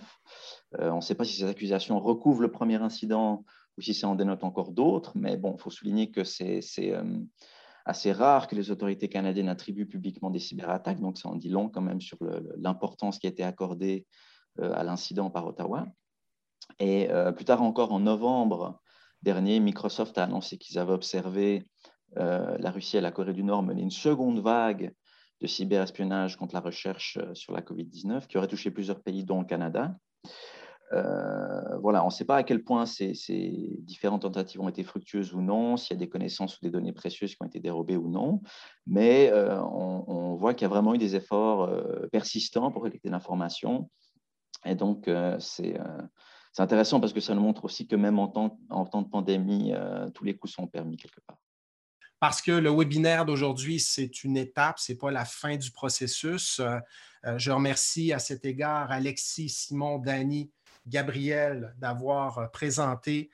Euh, on ne sait pas si ces accusations recouvrent le premier incident ou si ça en dénote encore d'autres, mais bon, il faut souligner que c'est euh, assez rare que les autorités canadiennes attribuent publiquement des cyberattaques, donc ça en dit long quand même sur l'importance qui a été accordée à l'incident par Ottawa. Et plus tard encore, en novembre, dernier, Microsoft a annoncé qu'ils avaient observé euh, la Russie et la Corée du Nord mener une seconde vague de cyberespionnage contre la recherche euh, sur la COVID-19 qui aurait touché plusieurs pays, dont le Canada. Euh, voilà, on ne sait pas à quel point ces, différentes tentatives ont été fructueuses ou non, s'il y a des connaissances ou des données précieuses qui ont été dérobées ou non, mais on, on, voit qu'il y a vraiment eu des efforts persistants pour collecter l'information. Et donc, c'est c'est intéressant parce que ça nous montre aussi que même en temps, de pandémie, euh, tous les coups sont permis quelque part. Parce que le webinaire d'aujourd'hui, c'est une étape, ce n'est pas la fin du processus. Euh, euh, je remercie à cet égard Alexis, Simon, Dany, Gabriel d'avoir présenté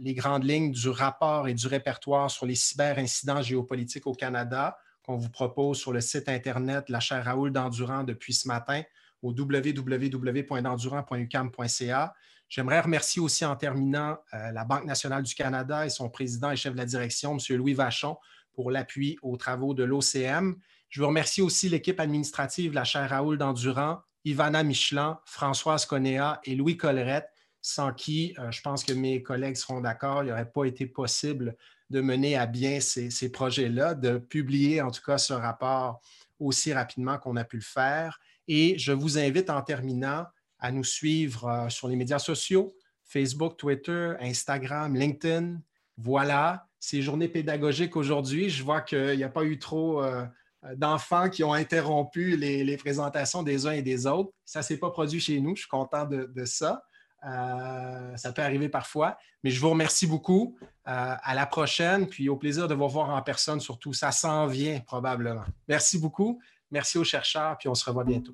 les grandes lignes du rapport et du répertoire sur les cyberincidents géopolitiques au Canada qu'on vous propose sur le site Internet La chaire Raoul d'Endurant depuis ce matin au www.endurant.ucam.ca. J'aimerais remercier aussi en terminant euh, la Banque nationale du Canada et son président et chef de la direction, M. Louis Vachon, pour l'appui aux travaux de l'OCM. Je veux remercier aussi l'équipe administrative la chaire Raoul d'Endurant, Ivana Michelin, Françoise Conéa et Louis Collerette, sans qui, euh, je pense que mes collègues seront d'accord, il n'aurait pas été possible de mener à bien ces projets-là, de publier en tout cas ce rapport aussi rapidement qu'on a pu le faire. Et je vous invite en terminant à nous suivre euh, sur les médias sociaux, Facebook, Twitter, Instagram, LinkedIn. Voilà, c'est journée pédagogique aujourd'hui. Je vois qu'il n'y a pas eu trop euh, d'enfants qui ont interrompu les, présentations des uns et des autres. Ça ne s'est pas produit chez nous. Je suis content de, ça. Euh, ça peut arriver parfois. Mais je vous remercie beaucoup. à la prochaine, puis au plaisir de vous voir en personne surtout. Ça s'en vient probablement. Merci beaucoup. Merci aux chercheurs, puis on se revoit bientôt.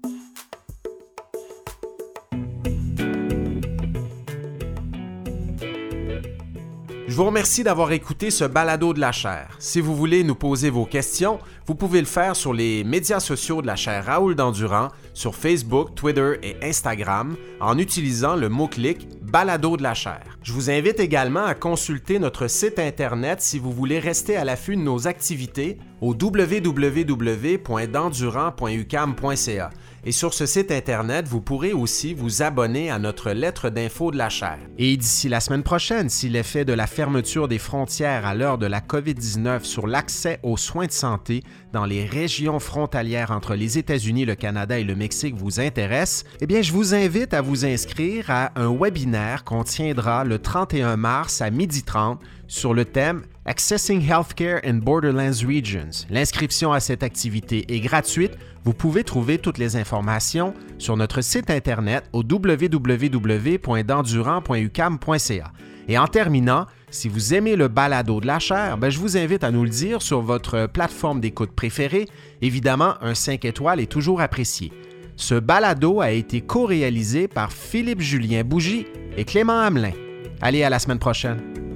Je vous remercie d'avoir écouté ce balado de la chaire. Si vous voulez nous poser vos questions, vous pouvez le faire sur les médias sociaux de la chaire Raoul Dandurand sur Facebook, Twitter et Instagram, en utilisant le mot-clic Balado de la chaire. Je vous invite également à consulter notre site Internet si vous voulez rester à l'affût de nos activités au www.dandurand.ucam.ca. Et sur ce site Internet, vous pourrez aussi vous abonner à notre lettre d'info de la chaire. Et d'ici la semaine prochaine, si l'effet de la fermeture des frontières à l'heure de la COVID-19 sur l'accès aux soins de santé dans les régions frontalières entre les États-Unis, le Canada et le Mexique vous intéresse, eh bien, je vous invite à vous inscrire à un webinaire qu'on tiendra le 31 mars à 12h30 sur le thème Accessing Healthcare in Borderlands Regions. L'inscription à cette activité est gratuite. Vous pouvez trouver toutes les informations sur notre site internet au www.dendurant.ucam.ca. Et en terminant, si vous aimez le balado de la chair, ben, je vous invite à nous le dire sur votre plateforme d'écoute préférée. Évidemment, un 5 étoiles est toujours apprécié. Ce balado a été co-réalisé par Philippe Julien Bougie et Clément Hamelin. Allez, à la semaine prochaine.